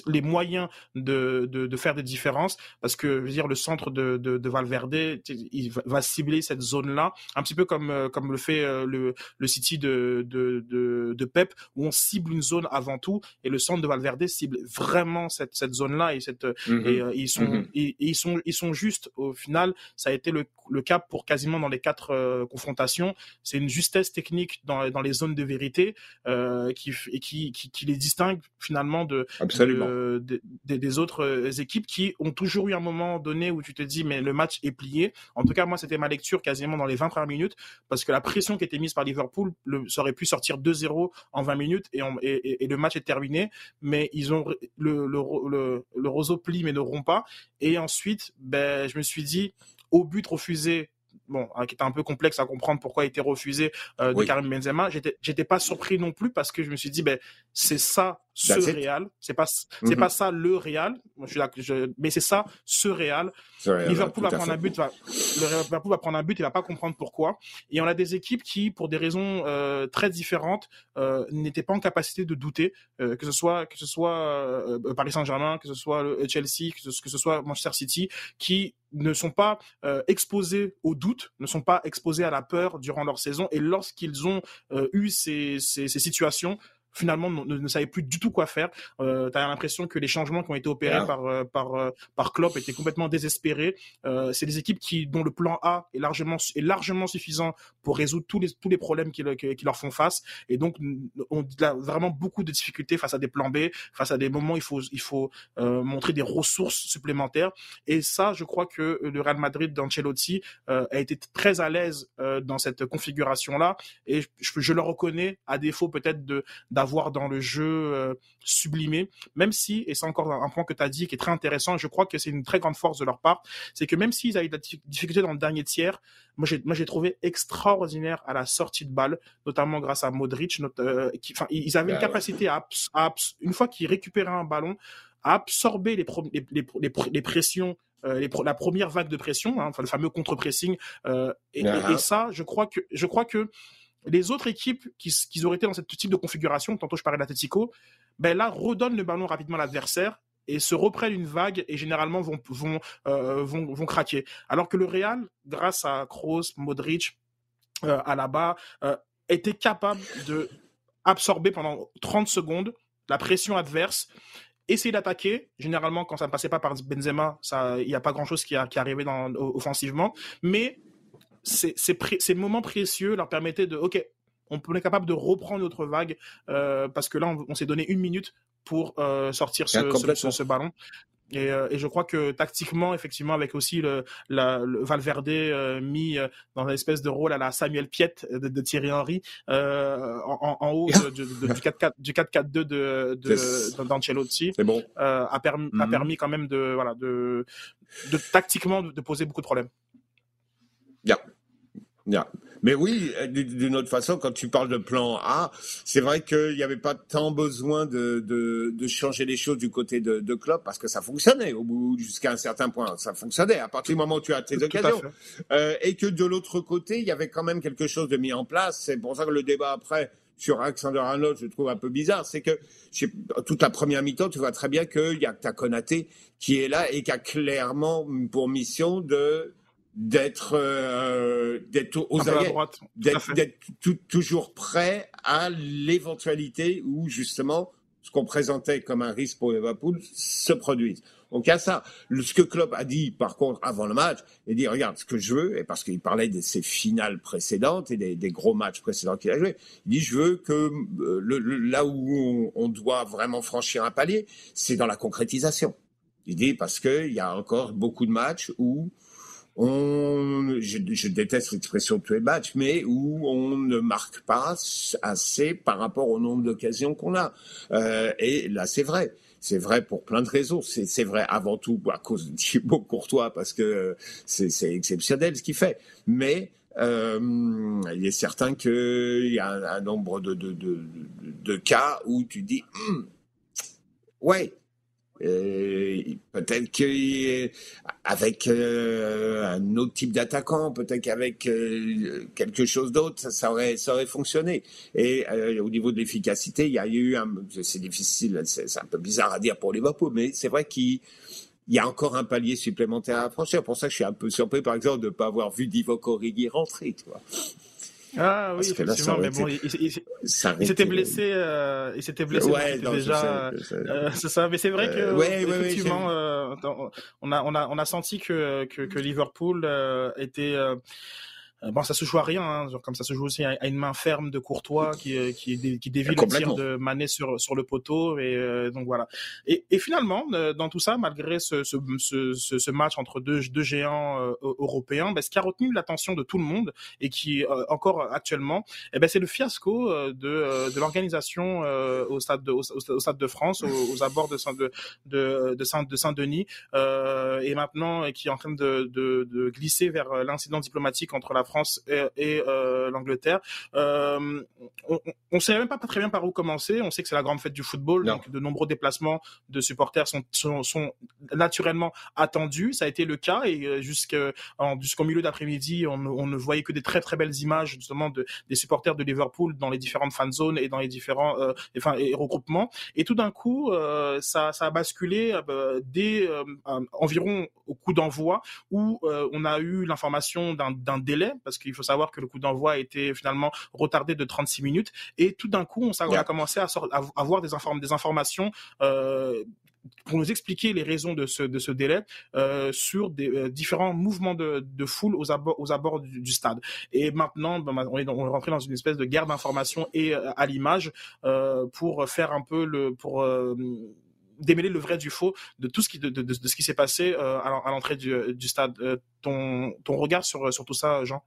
les moyens de, de, de, faire des différences parce que je veux dire le centre de, de, de Valverde il va cibler cette zone là un petit peu comme euh, comme le fait euh, le, le City de, de, de, de Pep où on cible une zone avant tout et le centre de Valverde cible vraiment cette, cette zone là et cette mhm. et, euh, ils sont et, ils sont ils sont justes au final ça a été le, le cas pour quasiment dans les quatre confrontations. C'est une justesse technique dans, dans les zones de vérité euh, qui, qui, qui, qui les distingue finalement de des, autres euh, équipes qui ont toujours eu un moment donné où tu te dis mais le match est plié. En tout cas, moi, c'était ma lecture quasiment dans les 20 premières minutes parce que la pression qui était mise par Liverpool le, ça aurait pu sortir 2-0 en 20 minutes et, et, le match est terminé. Mais ils ont le, le, le, roseau plie mais ne rompt pas. Et ensuite, ben, je me suis dit au but refusé bon, hein, qui était un peu complexe à comprendre pourquoi il était refusé euh, de Karim Benzema. J'étais, j'étais pas surpris non plus parce que je me suis dit, ben, c'est ça ce Real. C'est pas, c'est mm-hmm. pas ça le Real. Je, je, mais c'est ça ce Real. Liverpool va prendre un but, va, le Liverpool va prendre un but, il va pas comprendre pourquoi. Et on a des équipes qui, pour des raisons euh, très différentes, euh, n'étaient pas en capacité de douter, euh, que ce soit que ce soit euh, Paris Saint-Germain, que ce soit le Chelsea, que ce, que ce soit Manchester City, qui ne sont pas euh, exposés au doute, ne sont pas exposés à la peur durant leur saison. Et lorsqu'ils ont euh, eu ces, ces, ces situations, finalement ne, ne, savait plus du tout quoi faire. Euh, tu as l'impression que les changements qui ont été opérés par euh, par euh, par Klopp étaient complètement désespérés. Euh, c'est des équipes qui dont le plan A est largement est largement suffisant pour résoudre tous les tous les problèmes qui, qui leur font face et donc on a vraiment beaucoup de difficultés face à des plans B, face à des moments où il faut il faut euh, montrer des ressources supplémentaires et ça je crois que le Real Madrid d'Ancelotti a été très à l'aise dans cette configuration là et je, je, le reconnais à défaut peut-être de d'avoir dans le jeu euh, sublimé, même si, et c'est encore un point que tu as dit qui est très intéressant, je crois que c'est une très grande force de leur part, c'est que même s'ils avaient de la difficulté dans le dernier tiers, moi j'ai, trouvé extraordinaire à la sortie de balle, notamment grâce à Modric, euh, qui, enfin, ils avaient une bah capacité à, une fois qu'ils récupéraient un ballon, à absorber les, les, les, les pressions euh, les la première vague de pression, hein, enfin le fameux contre-pressing. Euh, et, et, ça, je crois que je crois que les autres équipes qui, qui auraient été dans ce type de configuration, tantôt je parlais d'Atletico, ben là redonnent le ballon rapidement à l'adversaire et se reprennent une vague et généralement vont vont, euh, vont, vont craquer. Alors que le Real, grâce à Kroos, Modric, euh, Alaba, euh, était capable de absorber pendant 30 secondes la pression adverse essayer d'attaquer. Généralement, quand ça ne passait pas par Benzema, il n'y a pas grand-chose qui, qui arrivait dans, offensivement. Mais ces, ces, moments précieux leur permettaient de, ok, on est capable de reprendre notre vague euh, parce que là, on, s'est donné une minute pour euh, sortir ce, ce, ballon. Et, euh, et, je crois que tactiquement, effectivement, avec aussi le, la, le Valverde euh, mis euh, dans une espèce de rôle à la Samuel Piet de, de Thierry Henry en, en, haut de, de, du 4-4 du 4-4-2 de d'Ancelotti, c'est bon. a permis a mhm. permis quand même de voilà de, de tactiquement de, poser beaucoup de problèmes. Yeah. Mais oui, d'une autre façon, quand tu parles de plan A, c'est vrai qu'il n'y avait pas tant besoin de, de, de, changer les choses du côté de, de Klopp parce que ça fonctionnait au bout jusqu'à un certain point. Ça fonctionnait à partir du moment où tu as tes occasions. Euh, et que de l'autre côté, il y avait quand même quelque chose de mis en place. C'est pour ça que le débat après sur Alexander Arnold, je trouve un peu bizarre, c'est que toute la première mi-temps, tu vois très bien qu'il y a ta Konaté qui est là et qui a clairement pour mission de d'être euh, d'être aux d'être toujours prêt à l'éventualité où justement ce qu'on présentait comme un risque pour Liverpool se produise. Donc il y a ça. Ce que Klopp a dit par contre avant le match, il dit regarde ce que je veux et parce qu'il parlait de ses finales précédentes et des, des gros matchs précédents qu'il a joué, il dit je veux que euh, le, là où on, on doit vraiment franchir un palier, c'est dans la concrétisation. Il dit parce que il y a encore beaucoup de matchs où on, je, déteste l'expression les matchs, mais où on ne marque pas assez par rapport au nombre d'occasions qu'on a. Euh, et là, c'est vrai. C'est vrai pour plein de raisons. C'est vrai avant tout à cause de Thibaut Courtois, parce que c'est exceptionnel ce qu'il fait. Mais euh, il est certain qu'il y a un, nombre de, cas où tu dis, hum, ouais, euh, peut-être qu'avec euh, un autre type d'attaquant, peut-être qu'avec euh, quelque chose d'autre, ça, aurait, ça aurait fonctionné. Et au niveau de l'efficacité, il y a eu un, c'est difficile, c'est un peu bizarre à dire pour Liverpool, mais c'est vrai qu'il y a encore un palier supplémentaire à franchir. Pour ça, je suis un peu surpris, par exemple, de ne pas avoir vu Divock Origi rentrer, tu. Ah oui, effectivement, mais bon, il, s'était blessé, euh, il s'était blessé ouais, déjà. Euh, c'est ça, mais c'est vrai que euh, ouais, effectivement, euh, on a on a on a senti que que, que Liverpool euh, était euh, bon, ça se joue à rien, hein, genre, comme ça se joue aussi à, une main ferme de Courtois qui euh, qui, qui dévie le tir de Mané sur sur le poteau et euh, donc voilà. Et, et finalement, dans tout ça, malgré ce, ce, ce, ce match entre deux deux géants européens, ben, ce qui a retenu l'attention de tout le monde et qui encore actuellement, eh ben c'est le fiasco de de l'organisation au stade de au, stade de France, aux, abords de Saint de de, de Saint de Saint-Denis et maintenant qui est en train de, de, de glisser vers l'incident diplomatique entre la France et, l'Angleterre. on ne sait même pas, très bien par où commencer. On sait que c'est la grande fête du football, donc de nombreux déplacements de supporters sont, sont, naturellement attendus. Ça a été le cas et jusqu'au milieu d'après-midi, on, on, ne voyait que des très très belles images justement de, des supporters de Liverpool dans les différentes fan zones et dans les différents enfin, et regroupements. Et tout d'un coup, ça, ça a basculé dès environ au coup d'envoi où on a eu l'information d'un délai, parce qu'il faut savoir que le coup d'envoi a été finalement retardé de 36 minutes, et tout d'un coup, on, a commencé à, avoir des, des informations euh, pour nous expliquer les raisons de ce, de ce délai euh, sur des euh, différents mouvements de, de foule aux abords, aux abords du, stade. Et maintenant, ben, on, est, on est rentré dans une espèce de guerre d'information et à l'image pour faire un peu le pour démêler le vrai du faux de tout ce qui de, de, ce qui s'est passé euh, à l'entrée du, du, stade. Euh, ton, ton regard sur, sur tout ça, Jean?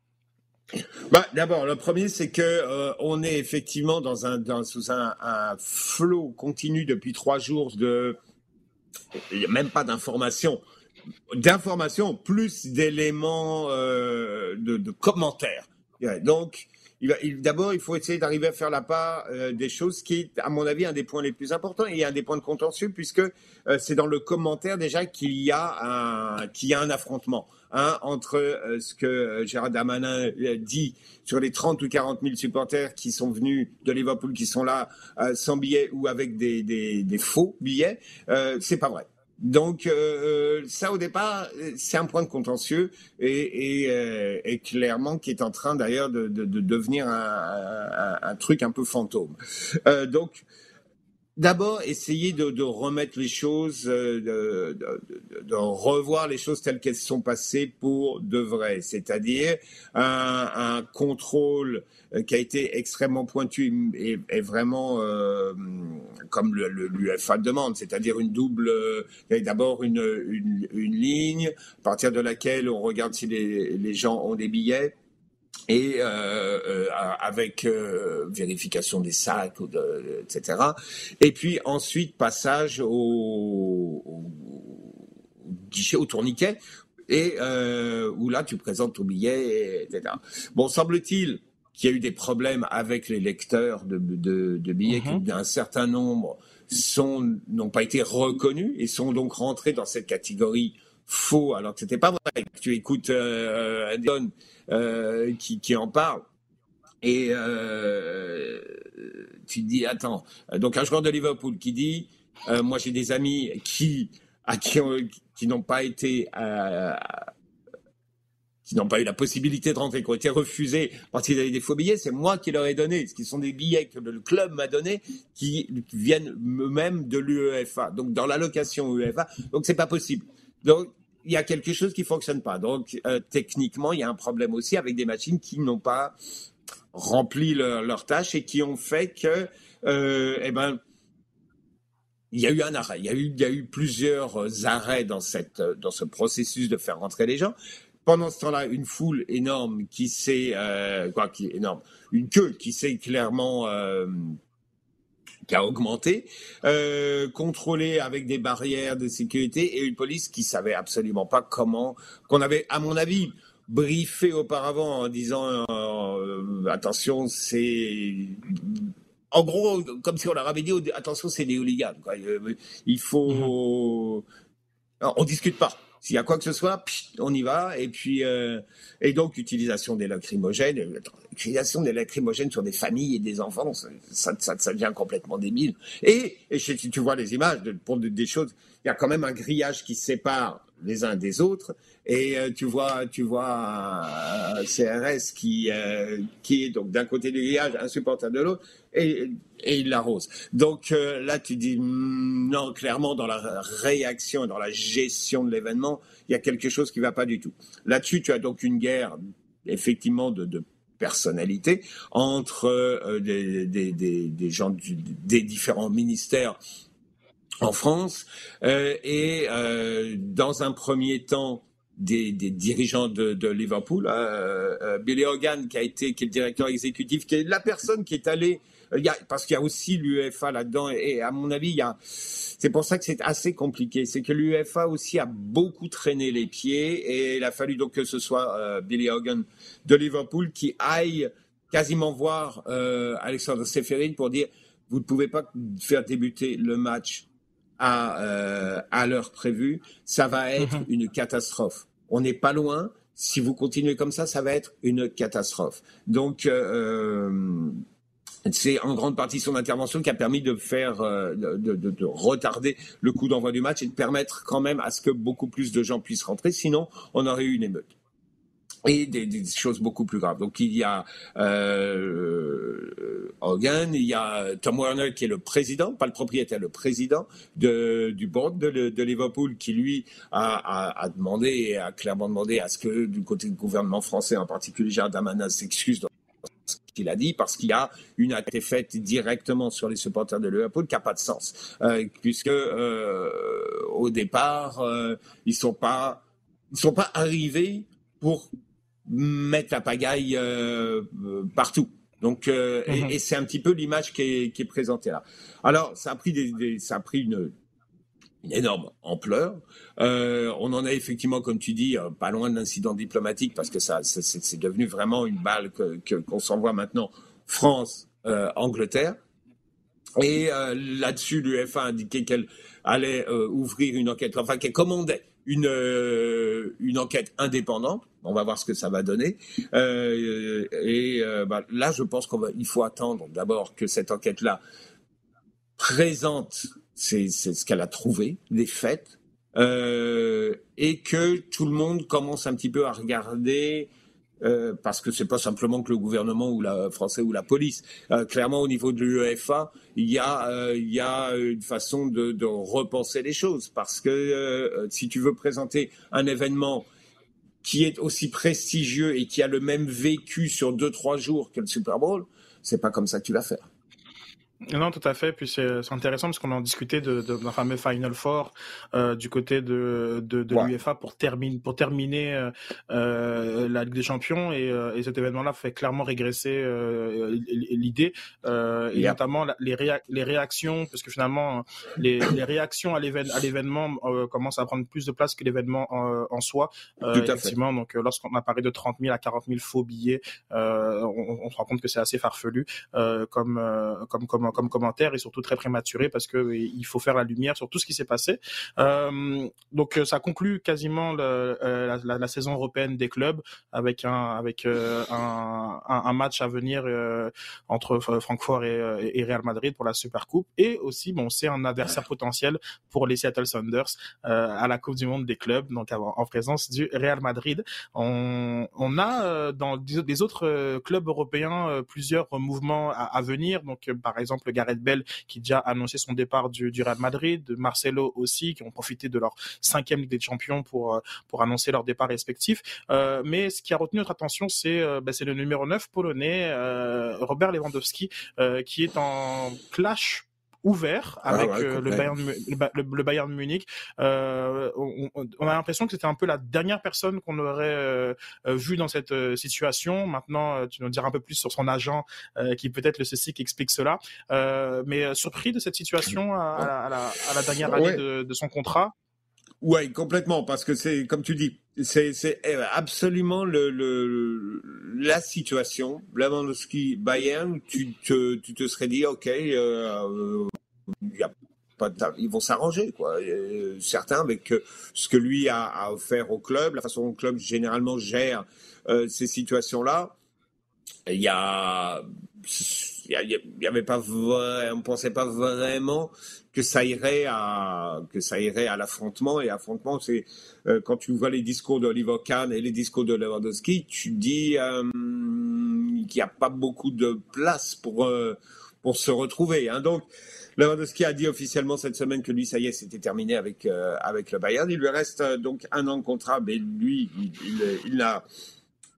Bah, D'abord, le premier, c'est que euh, on est effectivement dans un, dans, sous un, flot continu depuis trois jours de même pas d'informations d'informations plus d'éléments euh, de, de, commentaires. Donc, D'abord, il faut essayer d'arriver à faire la part euh, des choses qui à mon avis, un des points les plus importants et un des points de contentieux, puisque euh, c'est dans le commentaire déjà qu'il y a un, qu'il y a un affrontement hein, entre euh, ce que Gérard Damanin dit sur les 30 ou 40 000 supporters qui sont venus de Liverpool, qui sont là sans billets ou avec des, des, des faux billets. c'est pas vrai. Donc euh, euh, ça au départ, c'est un point de contentieux et, euh, clairement qui est en train d'ailleurs de, de, de, devenir un, truc un peu fantôme. Euh, donc D'abord, essayer de, de, remettre les choses, de, de, de, revoir les choses telles qu'elles sont passées pour de vrai, c'est-à-dire un, un, contrôle euh, qui a été extrêmement pointu et, et vraiment euh, comme l'UFA demande, c'est-à-dire une double, euh, d'abord une, une, une, ligne à partir de laquelle on regarde si les, les gens ont des billets et euh, euh, avec euh, vérification des sacs, de, etc. Et puis ensuite passage au, au guichet, au tourniquet, et où là tu présentes ton billet, etc. Bon, semble-t-il qu'il y a eu des problèmes avec les lecteurs de, de, de billets, mm -hmm. certain nombre n'ont pas été reconnus et sont donc rentrés dans cette catégorie faux, alors que c'était pas vrai. Tu écoutes euh, euh, qui, qui en parle. Et euh, tu dis, attends, donc un joueur de Liverpool qui dit, euh, moi j'ai des amis qui, n'ont pas été, euh, qui n'ont pas eu la possibilité de rentrer, qui ont été refusés parce qu'ils avaient des faux billets, c'est moi qui leur ai donné, ce qui sont des billets que le club m'a donné, qui viennent eux-mêmes de l'UEFA, donc dans l'allocation UEFA, donc c'est pas possible. Donc il y a quelque chose qui fonctionne pas. Donc euh, techniquement, il y a un problème aussi avec des machines qui n'ont pas rempli leur, leur, tâche et qui ont fait que, euh, eh ben, il y a eu un arrêt. Il y a eu, plusieurs arrêts dans cette, dans ce processus de faire rentrer les gens. Pendant ce temps-là, une foule énorme qui s'est, euh, quoi, qui énorme, une queue qui s'est clairement qui a augmenté, euh, contrôlé avec des barrières de sécurité et une police qui savait absolument pas comment, qu'on avait, à mon avis, briefé auparavant en disant euh, attention, c'est en gros comme si on leur avait dit attention, c'est des hooligans. Quoi. Il faut, mm-hmm. on discute pas. S'il y a quoi que ce soit, on y va. Et puis, euh, et donc, utilisation des lacrymogènes, utilisation des lacrymogènes sur des familles et des enfants, ça, devient complètement débile. Et, et tu vois les images pour des choses, il y a quand même un grillage qui sépare les uns des autres. Et euh, tu vois, tu vois un, CRS qui, euh, qui est donc d'un côté du grillage, un supporter de l'autre, et, et il l'arrose. Donc euh, là, tu dis mm, non, clairement, dans la réaction, dans la gestion de l'événement, il y a quelque chose qui va pas du tout. Là-dessus, tu as donc une guerre, effectivement, de personnalité entre euh, des, gens des différents ministères en France euh, et euh, dans un premier temps des, dirigeants de, Liverpool. Billy Hogan, qui a été, qui est le directeur exécutif, qui est la personne qui est allée, parce qu'il y a aussi l'UEFA là-dedans, et, à mon avis, il y a, c'est pour ça que c'est assez compliqué. C'est que l'UEFA aussi a beaucoup traîné les pieds, et il a fallu donc que ce soit Billy Hogan de Liverpool qui aille quasiment voir Alexandre Seferin pour dire vous ne pouvez pas faire débuter le match à, euh, à l'heure prévue. Ça va être mhm. une catastrophe. On n'est pas loin. Si vous continuez comme ça, ça va être une catastrophe. Donc, euh, c'est en grande partie son intervention qui a permis de faire, euh, de, de, de, retarder le coup d'envoi du match et de permettre quand même à ce que beaucoup plus de gens puissent rentrer. Sinon, on aurait eu une émeute et des, choses beaucoup plus graves. Donc il y a euh, Hogan, il y a Tom Werner qui est le président, pas le propriétaire, le président de, du board de, de Liverpool qui lui a, a, demandé et a clairement demandé à ce que du côté du gouvernement français, en particulier Gérard Darmanin, s'excuse qu'il a dit parce qu'il y a une acte faite directement sur les supporters de Liverpool qui n'a pas de sens euh, puisque euh, au départ euh, ils sont pas ils sont pas arrivés pour mettre la pagaille partout. Donc, euh, mhm. et, c'est un petit peu l'image qui est, qui est, présentée là. Alors, ça a pris, des, ça a pris une, une énorme ampleur. Euh, on en a effectivement, comme tu dis, pas loin de l'incident diplomatique parce que ça, c'est devenu vraiment une balle que qu'on s'envoie maintenant France, euh, Angleterre. Et euh, là-dessus, l'UEFA a indiqué qu'elle allait ouvrir une enquête, enfin qu'elle commandait une, euh, enquête indépendante. On va voir ce que ça va donner. Euh, et euh, bah, là, je pense qu'il faut attendre d'abord que cette enquête-là présente c'est ce qu'elle a trouvé, les faits, et que tout le monde commence un petit peu à regarder euh, parce que c'est pas simplement que le gouvernement ou la français ou la police. Euh, clairement, au niveau de l'UEFA, il y a euh, il y a une façon de, de, repenser les choses parce que si tu veux présenter un événement qui est aussi prestigieux et qui a le même vécu sur deux trois jours que le Super Bowl, c'est pas comme ça que tu vas faire. Non, tout à fait. Puis c'est intéressant parce qu'on en discutait de, de, d'un fameux Final Four euh, du côté de, de, de l'UEFA pour, terminer pour terminer euh, euh, la Ligue des Champions et, euh, et cet événement-là fait clairement régresser euh, l'idée euh, et notamment les, les réactions parce que finalement les, les réactions à l'événement commencent à prendre plus de place que l'événement en, en, soi. effectivement, donc lorsqu'on a parlé de 30 000 à 40 000 faux billets, on, on, se rend compte que c'est assez farfelu comme comme comme comme commentaire et surtout très prématuré parce que il faut faire la lumière sur tout ce qui s'est passé. Euh, donc ça conclut quasiment le, euh, la, la, saison européenne des clubs avec un avec euh, un, un, match à venir euh, entre Francfort et, et, Real Madrid pour la Super Coupe et aussi bon c'est un adversaire potentiel pour les Seattle Sounders à la Coupe du Monde des clubs donc en, présence du Real Madrid. On, on a dans des autres clubs européens plusieurs mouvements à, à venir donc par exemple exemple Gareth Bell qui déjà annoncé son départ du, Real Madrid, de Marcelo aussi qui ont profité de leur cinquième Ligue des Champions pour euh, pour annoncer leur départ respectif. Euh, mais ce qui a retenu notre attention, c'est euh, bah, c'est le numéro 9 polonais Robert Lewandowski qui est en clash ouvert ah avec euh, le, Bayern, le, Bayern Munich. Euh, on, on, a l'impression que c'était un peu la dernière personne qu'on aurait euh, euh vue dans cette euh, situation. Maintenant, tu nous diras un peu plus sur son agent, qui peut-être le ceci qui explique cela. mais surpris de cette situation à, à, la, à la, dernière année de, de son contrat. Oui, complètement, parce que c'est, comme tu dis, c'est absolument le, le, la situation. Lewandowski, Bayern, tu te, tu te serais dit, ok, euh, y a pas ils vont s'arranger, quoi. certains avec ce que lui a, a, offert au club, la façon dont le club généralement gère euh, ces situations-là. Il y a avait pas on pensait pas vraiment que ça irait à que ça irait à l'affrontement et affrontement c'est euh, quand tu vois les discours d'Oliver Kahn et les discours de Lewandowski tu dis euh, qu'il n'y a pas beaucoup de place pour euh, pour se retrouver hein. donc Lewandowski a dit officiellement cette semaine que lui, ça y est, c'était terminé avec, avec le Bayern. Il lui reste donc un an de contrat, mais lui, il, il, il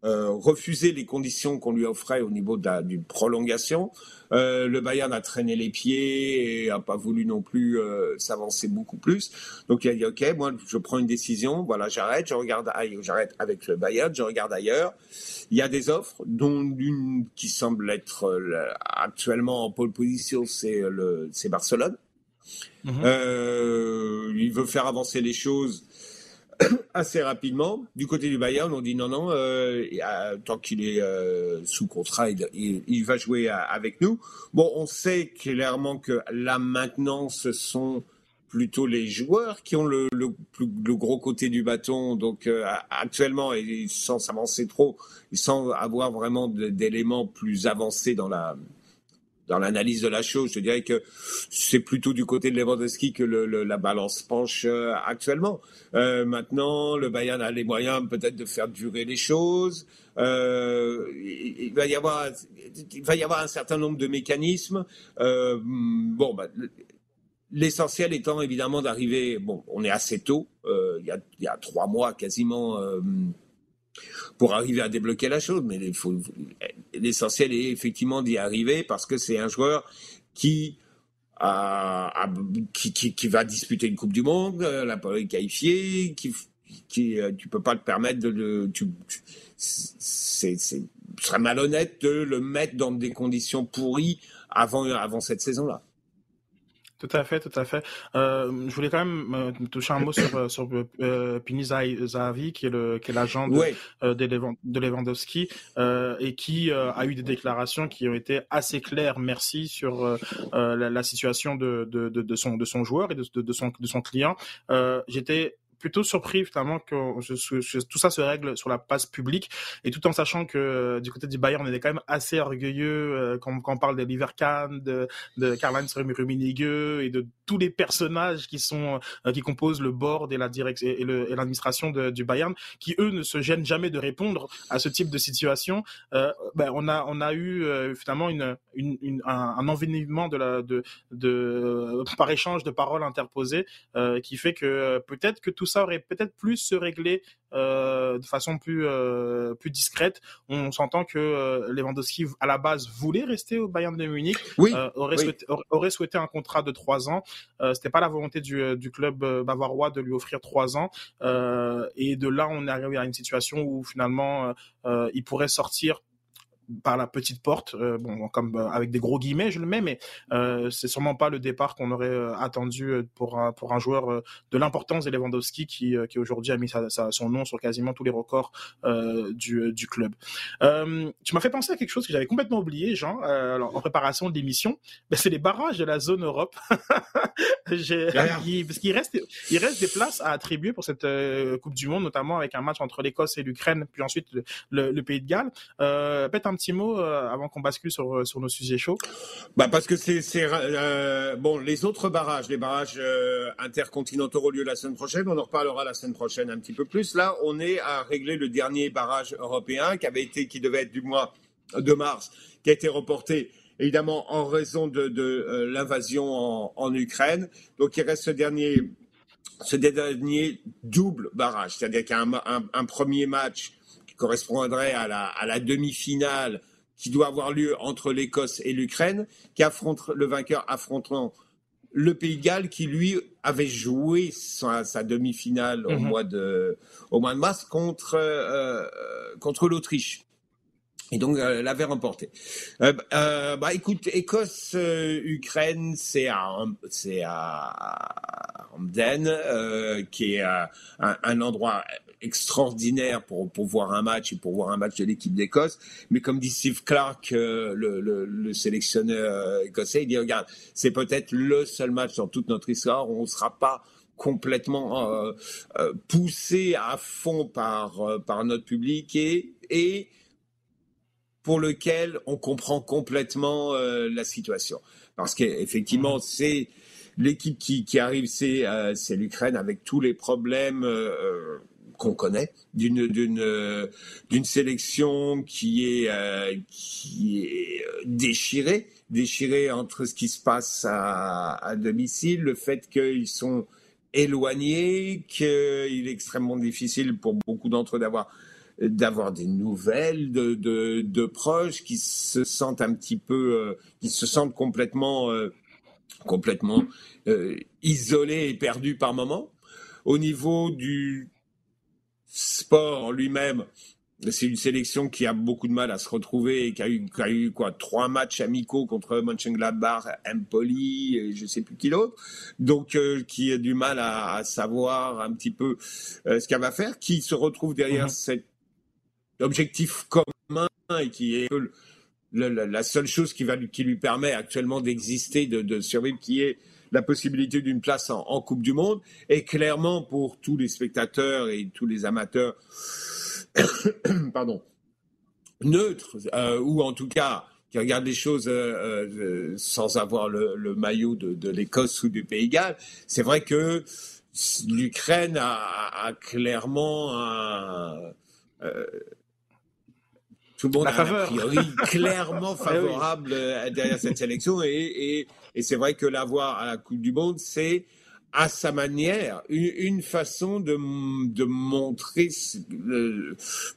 n'a refusé les conditions qu'on lui offrait au niveau d'une prolongation. le Bayern a traîné les pieds et a pas voulu non plus s'avancer beaucoup plus. Donc il a dit ok, moi je prends une décision, voilà j'arrête, je regarde, j'arrête avec le Bayern, je regarde ailleurs. Il y a des offres, dont une qui semble être actuellement en pole position, c'est Barcelone. Mhm. Euh, il veut faire avancer les choses assez rapidement. Du côté du Bayern, on dit non, non, euh, tant qu'il est euh, sous contrat, il, va jouer avec nous. Bon, on sait clairement que là maintenant, ce sont plutôt les joueurs qui ont le, le, gros côté du bâton. Donc actuellement, et sans s'avancer trop, sans avoir vraiment d'éléments plus avancés dans la dans l'analyse de la chose, je dirais que c'est plutôt du côté de Lewandowski que la balance penche euh, actuellement. Euh, maintenant, le Bayern a les moyens peut-être de faire durer les choses. Euh, il, va y avoir, un certain nombre de mécanismes. Bon, bah, l'essentiel étant évidemment d'arriver. Bon, on est assez tôt. Il y a trois mois quasiment pour arriver à débloquer la chose. Mais l'essentiel est effectivement d'y arriver parce que c'est un joueur qui, qui, va disputer une Coupe du Monde, euh, la qualifiée, qui, qui, euh, tu peux pas te permettre de, de tu, ce serait malhonnête de le mettre dans des conditions pourries avant, avant cette saison-là. Tout à fait, tout à fait. Euh, je voulais quand même euh, toucher un mot sur, euh, sur euh, Pini Zahavi, qui est le qui est l'agent de, euh, de, Lewandowski et qui a eu des déclarations qui ont été assez claires, merci, sur la, la, situation de, de, de, de, son de son joueur et de, de, son de son client. J'étais plutôt surpris finalement que tout ça se règle sur la passe publique et tout en sachant que euh, du côté du Bayern on est quand même assez orgueilleux euh, quand, on parle de Kahn, de, de Karl-Heinz Rummenigge et de tous les personnages qui sont euh, qui composent le board et la direction et l'administration du Bayern qui eux ne se gênent jamais de répondre à ce type de situation. ben, on a on a eu finalement une, un, un, envenimement de la de, de par échange de paroles interposées qui fait que peut-être que tout ça aurait peut-être plus se régler euh, de façon plus euh, plus discrète. On s'entend que euh, Lewandowski à la base voulait rester au Bayern de Munich, aurait, Souhaité, aurait, souhaité, un contrat de trois ans. C'était pas la volonté du, du club bavarois de lui offrir trois ans. et de là, on est arrivé à une situation où finalement il pourrait sortir par la petite porte, euh, bon, comme euh, avec des gros guillemets, je le mets, mais euh, c'est sûrement pas le départ qu'on aurait euh, attendu pour un pour un joueur de l'importance de Lewandowski qui qui aujourd'hui a mis sa, son nom sur quasiment tous les records du du club. tu m'as fait penser à quelque chose que j'avais complètement oublié, Jean, alors, en préparation de l'émission, ben, c'est les barrages de la zone Europe. parce qu'il reste il reste des places à attribuer pour cette Coupe du Monde, notamment avec un match entre l'Écosse et l'Ukraine, puis ensuite le, le, Pays de Galles. peut-être un petit mot euh, avant qu'on bascule sur, euh, sur nos sujets chauds bah Parce que c'est. Euh, bon, les autres barrages, les barrages intercontinentaux auront lieu la semaine prochaine. On en reparlera la semaine prochaine un petit peu plus. Là, on est à régler le dernier barrage européen qui, avait été, qui devait être du mois de mars, qui a été reporté évidemment en raison de, de l'invasion en, en, Ukraine. Donc il reste ce dernier, ce dernier double barrage, c'est-à-dire qu'il y a un, un, premier match correspondrait à la, à la demi-finale qui doit avoir lieu entre l'Écosse et l'Ukraine, qui affronte le vainqueur affrontant le Pays de Galles, qui lui avait joué sa, sa demi-finale au mhm. mois de au mois de mars contre euh, contre l'Autriche. Et donc euh, l'avait remporté. Euh, bah écoute, Écosse, Ukraine, c'est à c'est à Hamden, qui est un, un, endroit extraordinaire pour, pour voir un match et pour voir un match de l'équipe d'Écosse. Mais comme dit Steve Clark, euh, le, le, le, sélectionneur euh, écossais, il dit regarde, c'est peut-être le seul match dans toute notre histoire où on ne sera pas complètement euh, euh, poussé à fond par, par notre public et, et pour lequel on comprend complètement la situation. Parce qu'effectivement, mmh. c'est l'équipe qui, qui arrive, c'est c'est l'Ukraine avec tous les problèmes qu'on connaît, d'une d'une euh, d'une sélection qui est euh, qui est euh, déchirée, déchirée entre ce qui se passe à, domicile, le fait qu'ils sont éloignés, qu'il est extrêmement difficile pour beaucoup d'entre eux d'avoir d'avoir des nouvelles de, de, de, proches qui se sentent un petit peu, qui se sentent complètement, complètement isolés et perdus par moment. Au niveau du sport lui-même, c'est une sélection qui a beaucoup de mal à se retrouver et qui a eu, qui a eu quoi trois matchs amicaux contre Mönchengladbach, Empoli et je sais plus qui l'autre. Donc euh, qui a du mal à, à savoir un petit peu euh, ce qu'elle va faire, qui se retrouve derrière mhm. cet objectif commun et qui est le, la, la, seule chose qui va qui lui permet actuellement d'exister, de, de survivre, qui est la possibilité d'une place en, Coupe du Monde. Et clairement pour tous les spectateurs et tous les amateurs pardon, neutre, euh, ou en tout cas qui regarde les choses euh, euh, sans avoir le, maillot de, l'Écosse ou du Pays Galles, c'est vrai que l'Ukraine a, clairement un, tout le monde a a priori clairement eh favorable derrière cette sélection et, et c'est vrai que l'avoir à la Coupe du Monde, c'est à sa manière, une, façon de, de montrer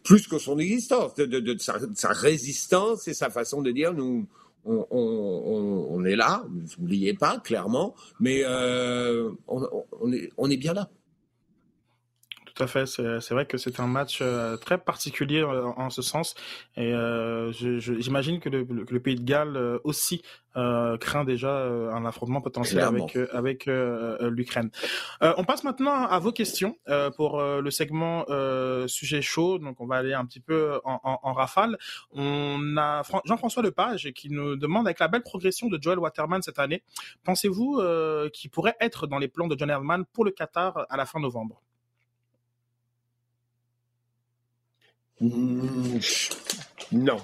plus que son existence, de, de, de, sa, résistance et sa façon de dire nous, on, on, on est là, n'oubliez pas, clairement, mais euh, on, est, on est bien là. Tout à fait. C'est vrai que c'est un match euh, très particulier euh, en, ce sens. Et euh, j'imagine que le, le, Pays de Galles aussi craint déjà un affrontement potentiel avec avec l'Ukraine. on passe maintenant à vos questions pour le segment sujet chaud. Donc on va aller un petit peu en, en, en rafale. On a Jean-François Lepage qui nous demande avec la belle progression de Joel Waterman cette année, pensez-vous qu'il pourrait être dans les plans de John Herman pour le Qatar à la fin novembre? Hmm, non.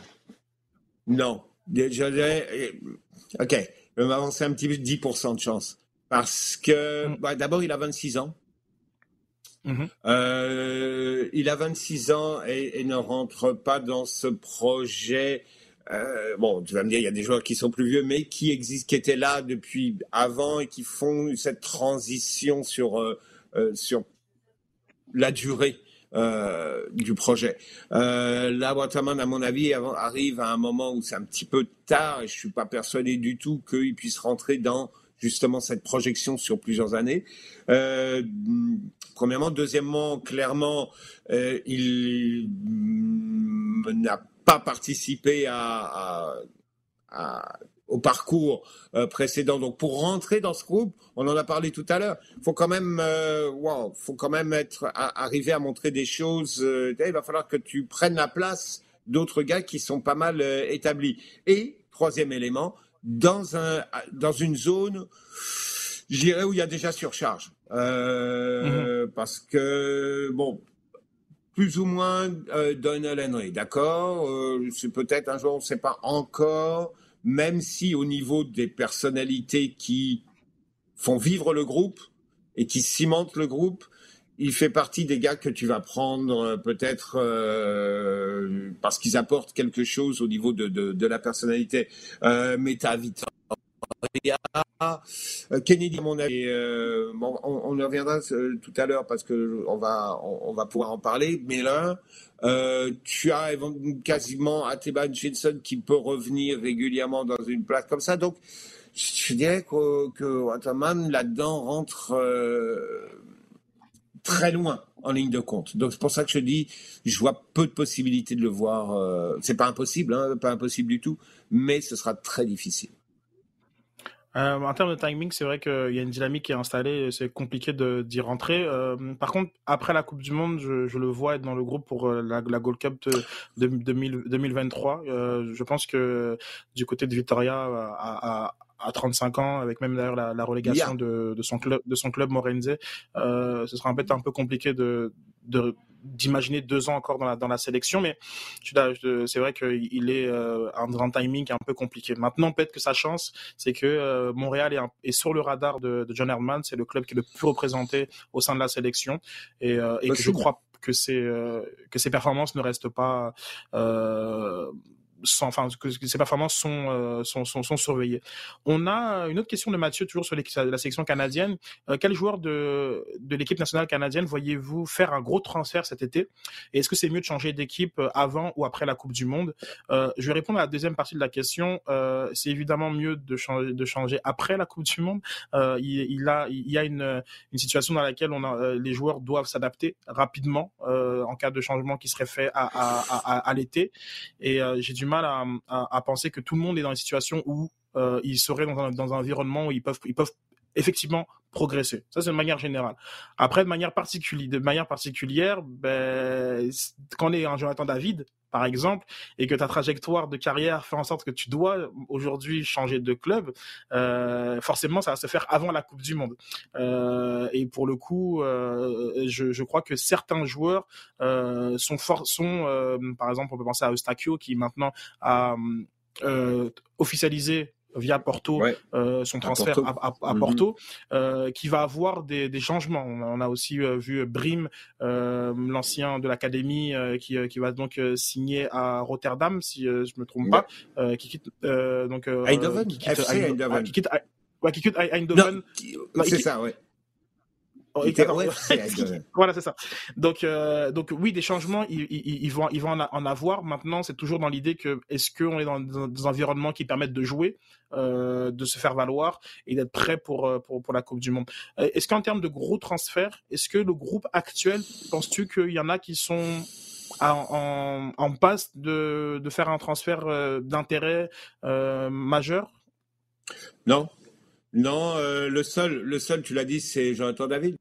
Non. Je OK. Je vais m'avancer un petit peu 10% de chance. Parce que, hmm. bah, d'abord, il a 26 ans. Mm-hmm. Euh, il a 26 ans et, ne rentre pas dans ce projet. Euh, bon, tu vas me dire, il y a des joueurs qui sont plus vieux, mais qui existent, qui étaient là depuis avant et qui font cette transition sur euh, sur la durée euh, du projet. Euh, là, Waterman, à mon avis, arrive à un moment où c'est un petit peu tard et je suis pas persuadé du tout qu'il puisse rentrer dans justement cette projection sur plusieurs années. Euh, premièrement, deuxièmement, clairement, euh, il n'a pas participé à au parcours euh, précédent. Donc pour rentrer dans ce groupe, on en a parlé tout à l'heure, faut quand même, euh, wow, faut quand même être arriver à montrer des choses. Euh, il va falloir que tu prennes la place d'autres gars qui sont pas mal établis. Et troisième élément, dans un dans une zone, je dirais où il y a déjà surcharge, mm-hmm. parce que bon, plus ou moins euh, Donald Henry, d'accord C'est peut-être un jour, on ne sait pas encore même si au niveau des personnalités qui font vivre le groupe et qui cimentent le groupe, il fait partie des gars que tu vas prendre euh, peut-être euh, parce qu'ils apportent quelque chose au niveau de, de, la personnalité. Euh, Meta euh, Kennedy, à mon avis, euh, on, on, y reviendra euh, tout à l'heure parce que on va, on, va pouvoir en parler. Mais là, euh, tu as quasiment Esteban Jensen qui peut revenir régulièrement dans une place comme ça. Donc, je dirais que, que Waterman là-dedans rentre très loin en ligne de compte. Donc c'est pour ça que je dis, je vois peu de possibilités de le voir. Euh, c'est pas impossible, hein, pas impossible du tout, mais ce sera très difficile. Euh, en termes de timing, c'est vrai qu'il y a une dynamique qui est installée, c'est compliqué d'y rentrer. Euh, par contre, après la Coupe du Monde, je, je, le vois être dans le groupe pour euh, la, la Gold Cup de, de, 2023. Euh, je pense que du côté de Vitoria, à, à, à 35 ans, avec même d'ailleurs la, la, relégation de, de, son club, de son club Morenze, ce sera un peu un peu compliqué de, de d'imaginer deux ans encore dans la, dans la sélection, mais c'est vrai qu'il est euh, un, timing un peu compliqué. Maintenant, peut-être que sa chance, c'est que euh, Montréal est, est, sur le radar de, de John Herdman, c'est le club qui est le plus représenté au sein de la sélection, et, euh, et que je crois que, c'est, euh, que ses performances ne restent pas sans, enfin, que ces performances sont, sont, sont, sont, surveillées. On a une autre question de Mathieu, toujours sur la sélection canadienne. quel joueur de, de l'équipe nationale canadienne voyez-vous faire un gros transfert cet été? Et est-ce que c'est mieux de changer d'équipe avant ou après la Coupe du Monde? Je vais répondre à la deuxième partie de la question. c'est évidemment mieux de changer, de changer après la Coupe du Monde. il, il, a, il y a une, une situation dans laquelle on a, les joueurs doivent s'adapter rapidement en cas de changement qui serait fait à, à, à, à l'été. Et euh, j'ai du mal à, à, penser que tout le monde est dans une situation où euh, ils seraient dans un, dans un environnement où ils peuvent, ils peuvent effectivement progresser. Ça, c'est de manière générale. Après, de manière particulière, de manière particulière, ben, quand on est un Jonathan David, par exemple, et que ta trajectoire de carrière fait en sorte que tu dois aujourd'hui changer de club, euh, forcément, ça va se faire avant la Coupe du Monde. Euh, et pour le coup, euh, je, crois que certains joueurs sont, sont par exemple, on peut penser à Eustachio qui maintenant a officialisé via Porto euh, son transfert à, à, Porto, mhm. euh, qui va avoir des, des changements. On a aussi euh, vu Brim, euh, l'ancien de l'académie, euh, qui, qui va donc signer à Rotterdam, si je me trompe pas, qui quitte donc Eindhoven, qui quitte Eindhoven, qui quitte, ouais, qui quitte Eindhoven. C'est ça, ouais. Oh, voilà, c'est ça. Donc, euh, donc oui, des changements, ils, ils, ils vont, ils vont en, avoir. Maintenant, c'est toujours dans l'idée que est-ce qu'on est dans, des environnements qui permettent de jouer, euh, de se faire valoir et d'être prêt pour, euh, pour, pour la Coupe du Monde? Euh, est-ce qu'en termes de gros transferts, est-ce que le groupe actuel, penses-tu qu'il y en a qui sont en, en, passe de, de faire un transfert euh, d'intérêt majeur? Non, non, euh, le seul, le seul, tu l'as dit, c'est Jonathan David.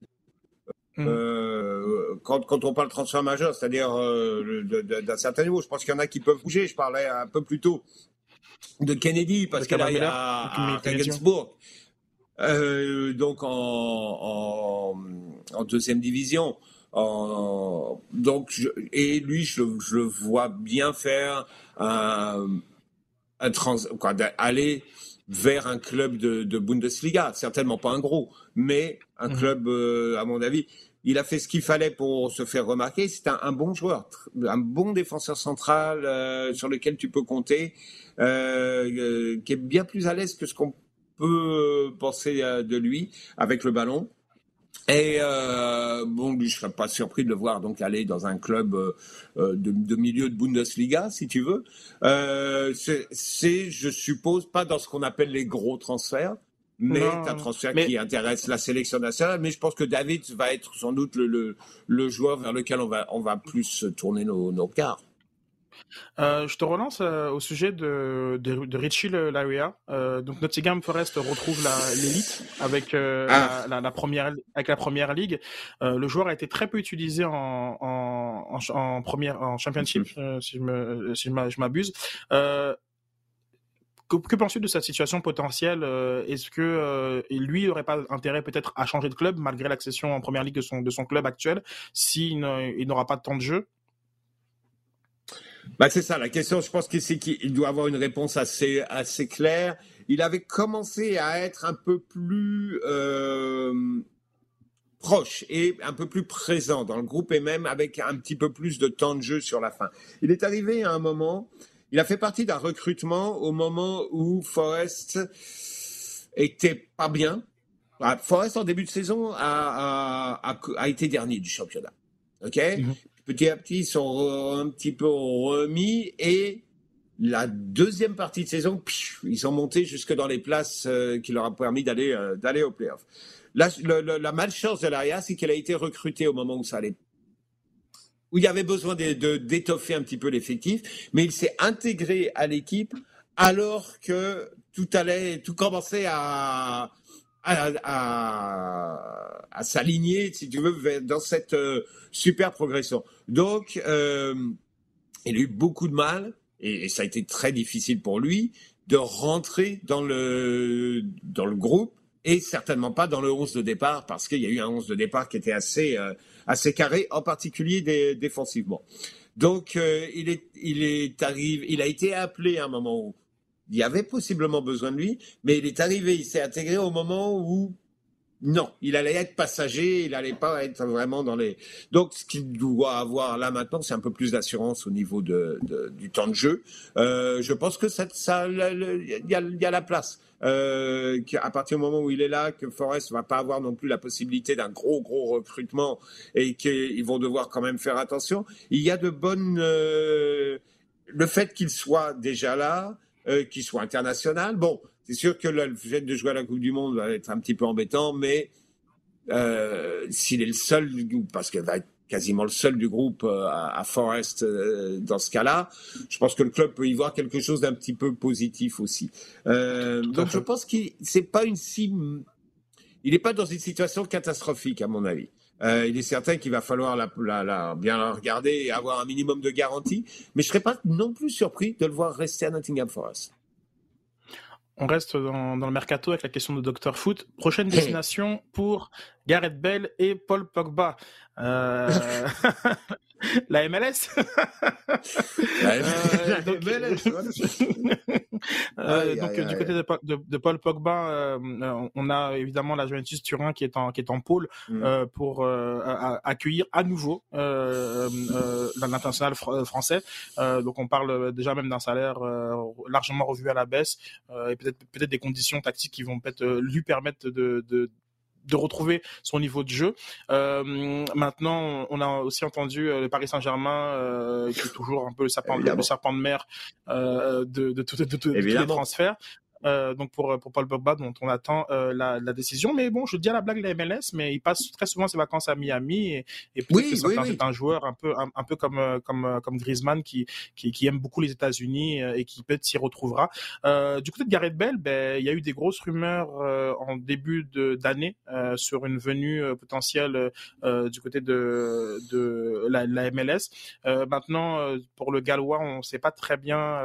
Mmh. Euh, quand, quand, on parle transfert majeur, c'est-à-dire euh, d'un certain niveau, je pense qu'il y en a qui peuvent bouger. Je parlais un peu plus tôt de Kennedy parce qu'il est à, à Regensburg, donc en, en, en, deuxième division. En, donc, je, et lui, je, je, le vois bien faire un, un trans, quoi, aller vers un club de, de, Bundesliga, certainement pas un gros, mais un mhm. club, euh, à mon avis, il a fait ce qu'il fallait pour se faire remarquer. C'est un, un, bon joueur, un bon défenseur central euh, sur lequel tu peux compter, euh qui est bien plus à l'aise que ce qu'on peut penser de lui avec le ballon. Et euh, bon, je serais pas surpris de le voir donc aller dans un club euh, euh, de, de, milieu de Bundesliga, si tu veux. Euh, c'est, je suppose, pas dans ce qu'on appelle les gros transferts, mais un transfert qui intéresse la sélection nationale. Mais je pense que David va être sans doute le, le, le joueur vers lequel on va, on va plus tourner nos, nos quarts. Euh, je te relance euh, au sujet de, de, de Richie Laria. Euh, donc Nottingham Forest retrouve l'élite avec euh, ah. la, la, première avec la première ligue. Le joueur a été très peu utilisé en, en, en, en première en championship, mm. si je me si je m'abuse. que, que penses-tu de cette situation potentielle Est-ce que lui n'aurait pas intérêt peut-être à changer de club malgré l'accession en première ligue de son de son club actuel s'il n'aura pas de temps de jeu bah c'est ça, la question, je pense qu'il doit avoir une réponse assez, assez claire. Il avait commencé à être un peu plus euh, proche et un peu plus présent dans le groupe et même avec un petit peu plus de temps de jeu sur la fin. Il est arrivé à un moment, il a fait partie d'un recrutement au moment où Forrest était pas bien. Bah, Forrest en début de saison a, a, été dernier du championnat. Ok, mm-hmm petit à petit, ils sont un petit peu remis et la deuxième partie de saison, ils sont montés jusque dans les places euh, qui leur a permis d'aller euh, au playoff. La, malchance de l'ARIA, c'est qu'elle a été recrutée au moment où ça allait il y avait besoin d'étoffer un petit peu l'effectif, mais il s'est intégré à l'équipe alors que tout allait, tout commençait à à, s'aligner, si tu veux, dans cette euh, super progression. Donc, euh, il a eu beaucoup de mal, et, ça a été très difficile pour lui, de rentrer dans le, dans le groupe, et certainement pas dans le 11 de départ, parce qu'il y a eu un 11 de départ qui était assez, euh, assez carré, en particulier défensivement. Donc, il, est, il, est il a été appelé à un moment où il y avait possiblement besoin de lui, mais il est arrivé, il s'est intégré au moment où non, il allait être passager, il n'allait pas être vraiment dans les. Donc, ce qu'il doit avoir là maintenant, c'est un peu plus d'assurance au niveau de, du temps de jeu. Euh, je pense que ça, il y a, y a la place. Euh, à partir du moment où il est là, que Forest va pas avoir non plus la possibilité d'un gros gros recrutement et qu'ils vont devoir quand même faire attention. Il y a de bonnes. Euh, le fait qu'il soit déjà là, euh, qu'il soit international. Bon, c'est sûr que le fait de jouer à la Coupe du Monde va être un petit peu embêtant, mais euh, s'il est le seul, parce qu'il va être quasiment le seul du groupe euh, à, Forest euh, dans ce cas-là, je pense que le club peut y voir quelque chose d'un petit peu positif aussi. donc je pense qu'il c'est pas une si, il n'est pas dans une situation catastrophique à mon avis. Il est certain qu'il va falloir la, bien la regarder et avoir un minimum de garantie, mais je serais pas non plus surpris de le voir rester à Nottingham Forest on reste dans, le mercato avec la question de Dr Foot. Prochaine destination pour Gareth Bell et Paul Pogba. Euh... la MLS La MLS, euh, donc du côté de, Paul Pogba, euh, on a évidemment la Juventus Turin qui est en qui est en pôle mm. euh, pour accueillir à nouveau l'international français. donc on parle déjà même d'un salaire largement revu à la baisse et peut-être peut-être des conditions tactiques qui vont peut-être lui permettre de, de de retrouver son niveau de jeu. Euh, maintenant, on a aussi entendu euh, le Paris Saint-Germain, euh, qui est toujours un peu le serpent, le serpent de mer euh, de, de, de, de tous les transferts. Euh, donc pour pour Paul Pogba dont on attend euh, la, la, décision. Mais bon, je dis à la blague la MLS, mais il passe très souvent ses vacances à Miami et, et peut-être que c'est un joueur un peu un, peu comme euh, comme comme Griezmann qui qui, qui aime beaucoup les États-Unis et qui peut-être s'y retrouvera. du côté de Gareth Bell, ben il y a eu des grosses rumeurs en début d'année sur une venue potentielle du côté de de la, la MLS. maintenant, pour le Gallois, on ne sait pas très bien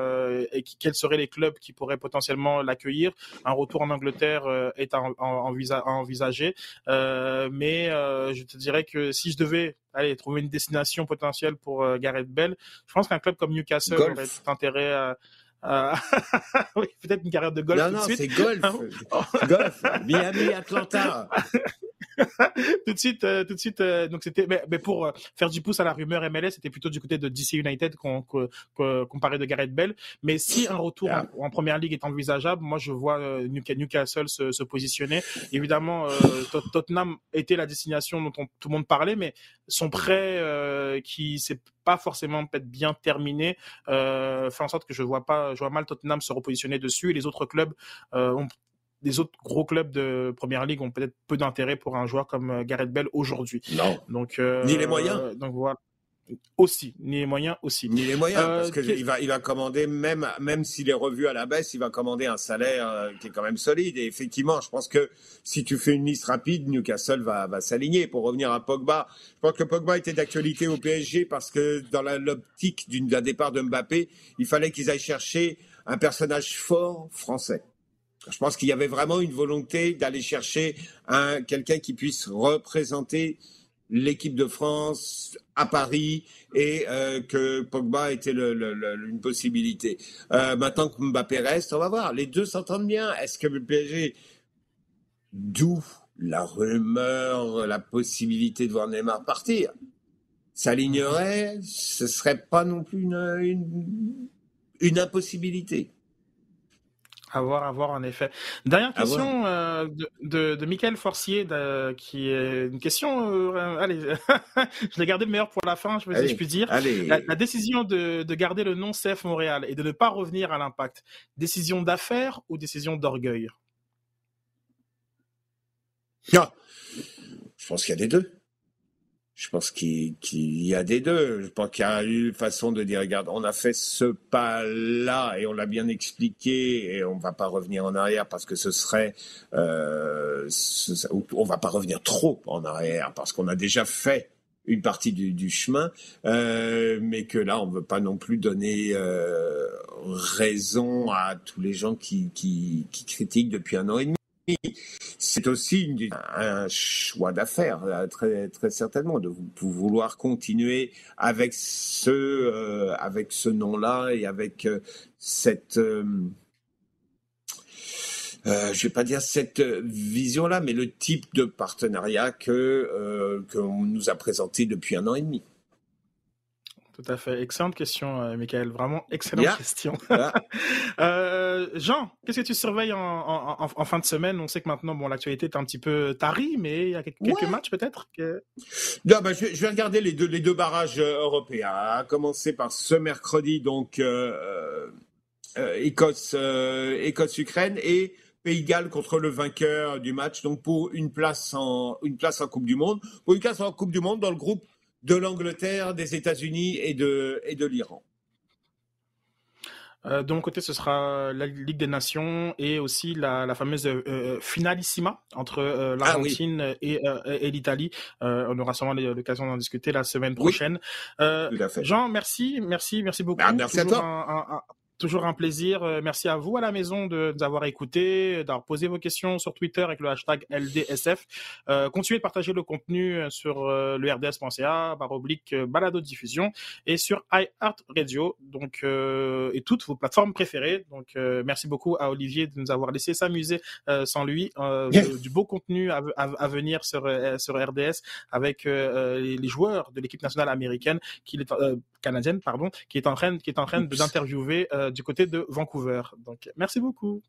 et quels seraient les clubs qui pourraient potentiellement l'accueillir. Un retour en Angleterre euh, est à, envisager. Euh, mais euh, je te dirais que si je devais aller trouver une destination potentielle pour Gareth Bell, je pense qu'un club comme Newcastle aurait tout intérêt à oui, peut-être une carrière de golf. Non, non, c'est golf. golf. Miami, Atlanta. tout de suite, euh, tout de suite. Euh, donc c'était, mais, pour euh, faire du pouce à la rumeur MLS, c'était plutôt du côté de DC United qu'on qu parlait de Gareth Bell. Mais si un retour en, première ligue est envisageable, moi je vois Newcastle se, se, positionner. Évidemment, Tottenham était la destination dont tout le monde parlait, mais son prêt qui s'est pas forcément peut-être bien terminé fait en sorte que je vois pas, je vois mal Tottenham se repositionner dessus et les autres clubs ont les autres gros clubs de première ligue ont peut-être peu d'intérêt pour un joueur comme euh, Gareth Bell aujourd'hui. Non. Donc, euh, ni les moyens. Donc voilà. Aussi, ni les moyens aussi. Ni les moyens, parce euh, qu'il va, il va commander, même, même s'il est revu à la baisse, il va commander un salaire qui est quand même solide. Et effectivement, je pense que si tu fais une liste rapide, Newcastle va, va s'aligner. Pour revenir à Pogba, je pense que Pogba était d'actualité au PSG parce que dans l'optique d'un départ de Mbappé, il fallait qu'ils aillent chercher un personnage fort français. Je pense qu'il y avait vraiment une volonté d'aller chercher un, quelqu'un qui puisse représenter l'équipe de France à Paris et euh, que Pogba était une possibilité. Euh, maintenant que Mbappé reste, on va voir. Les deux s'entendent bien. Est-ce que le PSG, d'où la rumeur, la possibilité de voir Neymar partir, s'alignerait, ce serait pas non plus une impossibilité. À voir, à voir, en effet. Dernière question euh, de, de, de Michael Forcier, qui est une question. Euh, allez, je l'ai gardé le meilleur pour la fin, je, si je puis dire. La, la, décision de, de garder le nom CF Montréal et de ne pas revenir à l'impact, décision d'affaires ou décision d'orgueil? Ah, Je pense qu'il y a des deux. Je pense qu'il y a des deux. Je pense qu'il y a une façon de dire, regarde, on a fait ce pas-là et on l'a bien expliqué et on va pas revenir en arrière parce que ce serait, euh, on va pas revenir trop en arrière parce qu'on a déjà fait une partie du, chemin, euh, mais que là, on veut pas non plus donner euh, raison à tous les gens qui critiquent depuis un an et demi c'est aussi un choix d'affaires, très, certainement, de vouloir continuer avec ce, euh, avec ce nom-là et avec euh, cette, euh, je vais pas dire cette vision-là, mais le type de partenariat que nous a présenté depuis un an et demi. Tout à fait. Excellente question, euh, Michael. Vraiment excellente question. euh, Jean, qu'est-ce que tu surveilles en, en, en, fin de semaine? On sait que maintenant, bon, l'actualité est un petit peu tarie, mais il y a quelques, matchs peut-être que... non, bah, je, vais, je, vais regarder les deux, les deux barrages euh, européens. À commencer par ce mercredi, donc euh, Écosse, Écosse-Ukraine et Pays de Galles contre le vainqueur du match. Donc pour une place en une place en Coupe du Monde, pour une place en Coupe du Monde dans le groupe de l'Angleterre, des États-Unis et de, et de l'Iran. Euh, de mon côté, ce sera la Ligue des Nations et aussi la, fameuse euh, finalissima entre euh, ah l'Argentine et, l'Italie. on aura sûrement l'occasion d'en discuter la semaine prochaine. Jean, merci, merci, merci beaucoup. Bah, merci à toi. Toujours un plaisir. Euh, merci à vous à la maison de nous avoir écoutés, d'avoir posé vos questions sur Twitter avec le hashtag LDSF. Euh, continuez de partager le contenu euh, sur euh, le rds.ca, barre oblique, balado diffusion et sur iHeartRadio, donc et toutes vos plateformes préférées. Donc merci beaucoup à Olivier de nous avoir laissé s'amuser sans lui. du beau contenu à, à, venir sur sur RDS avec les, les, joueurs de l'équipe nationale américaine qui est canadienne pardon qui est en train qui est en train d'interviewer du côté de Vancouver. Donc, merci beaucoup.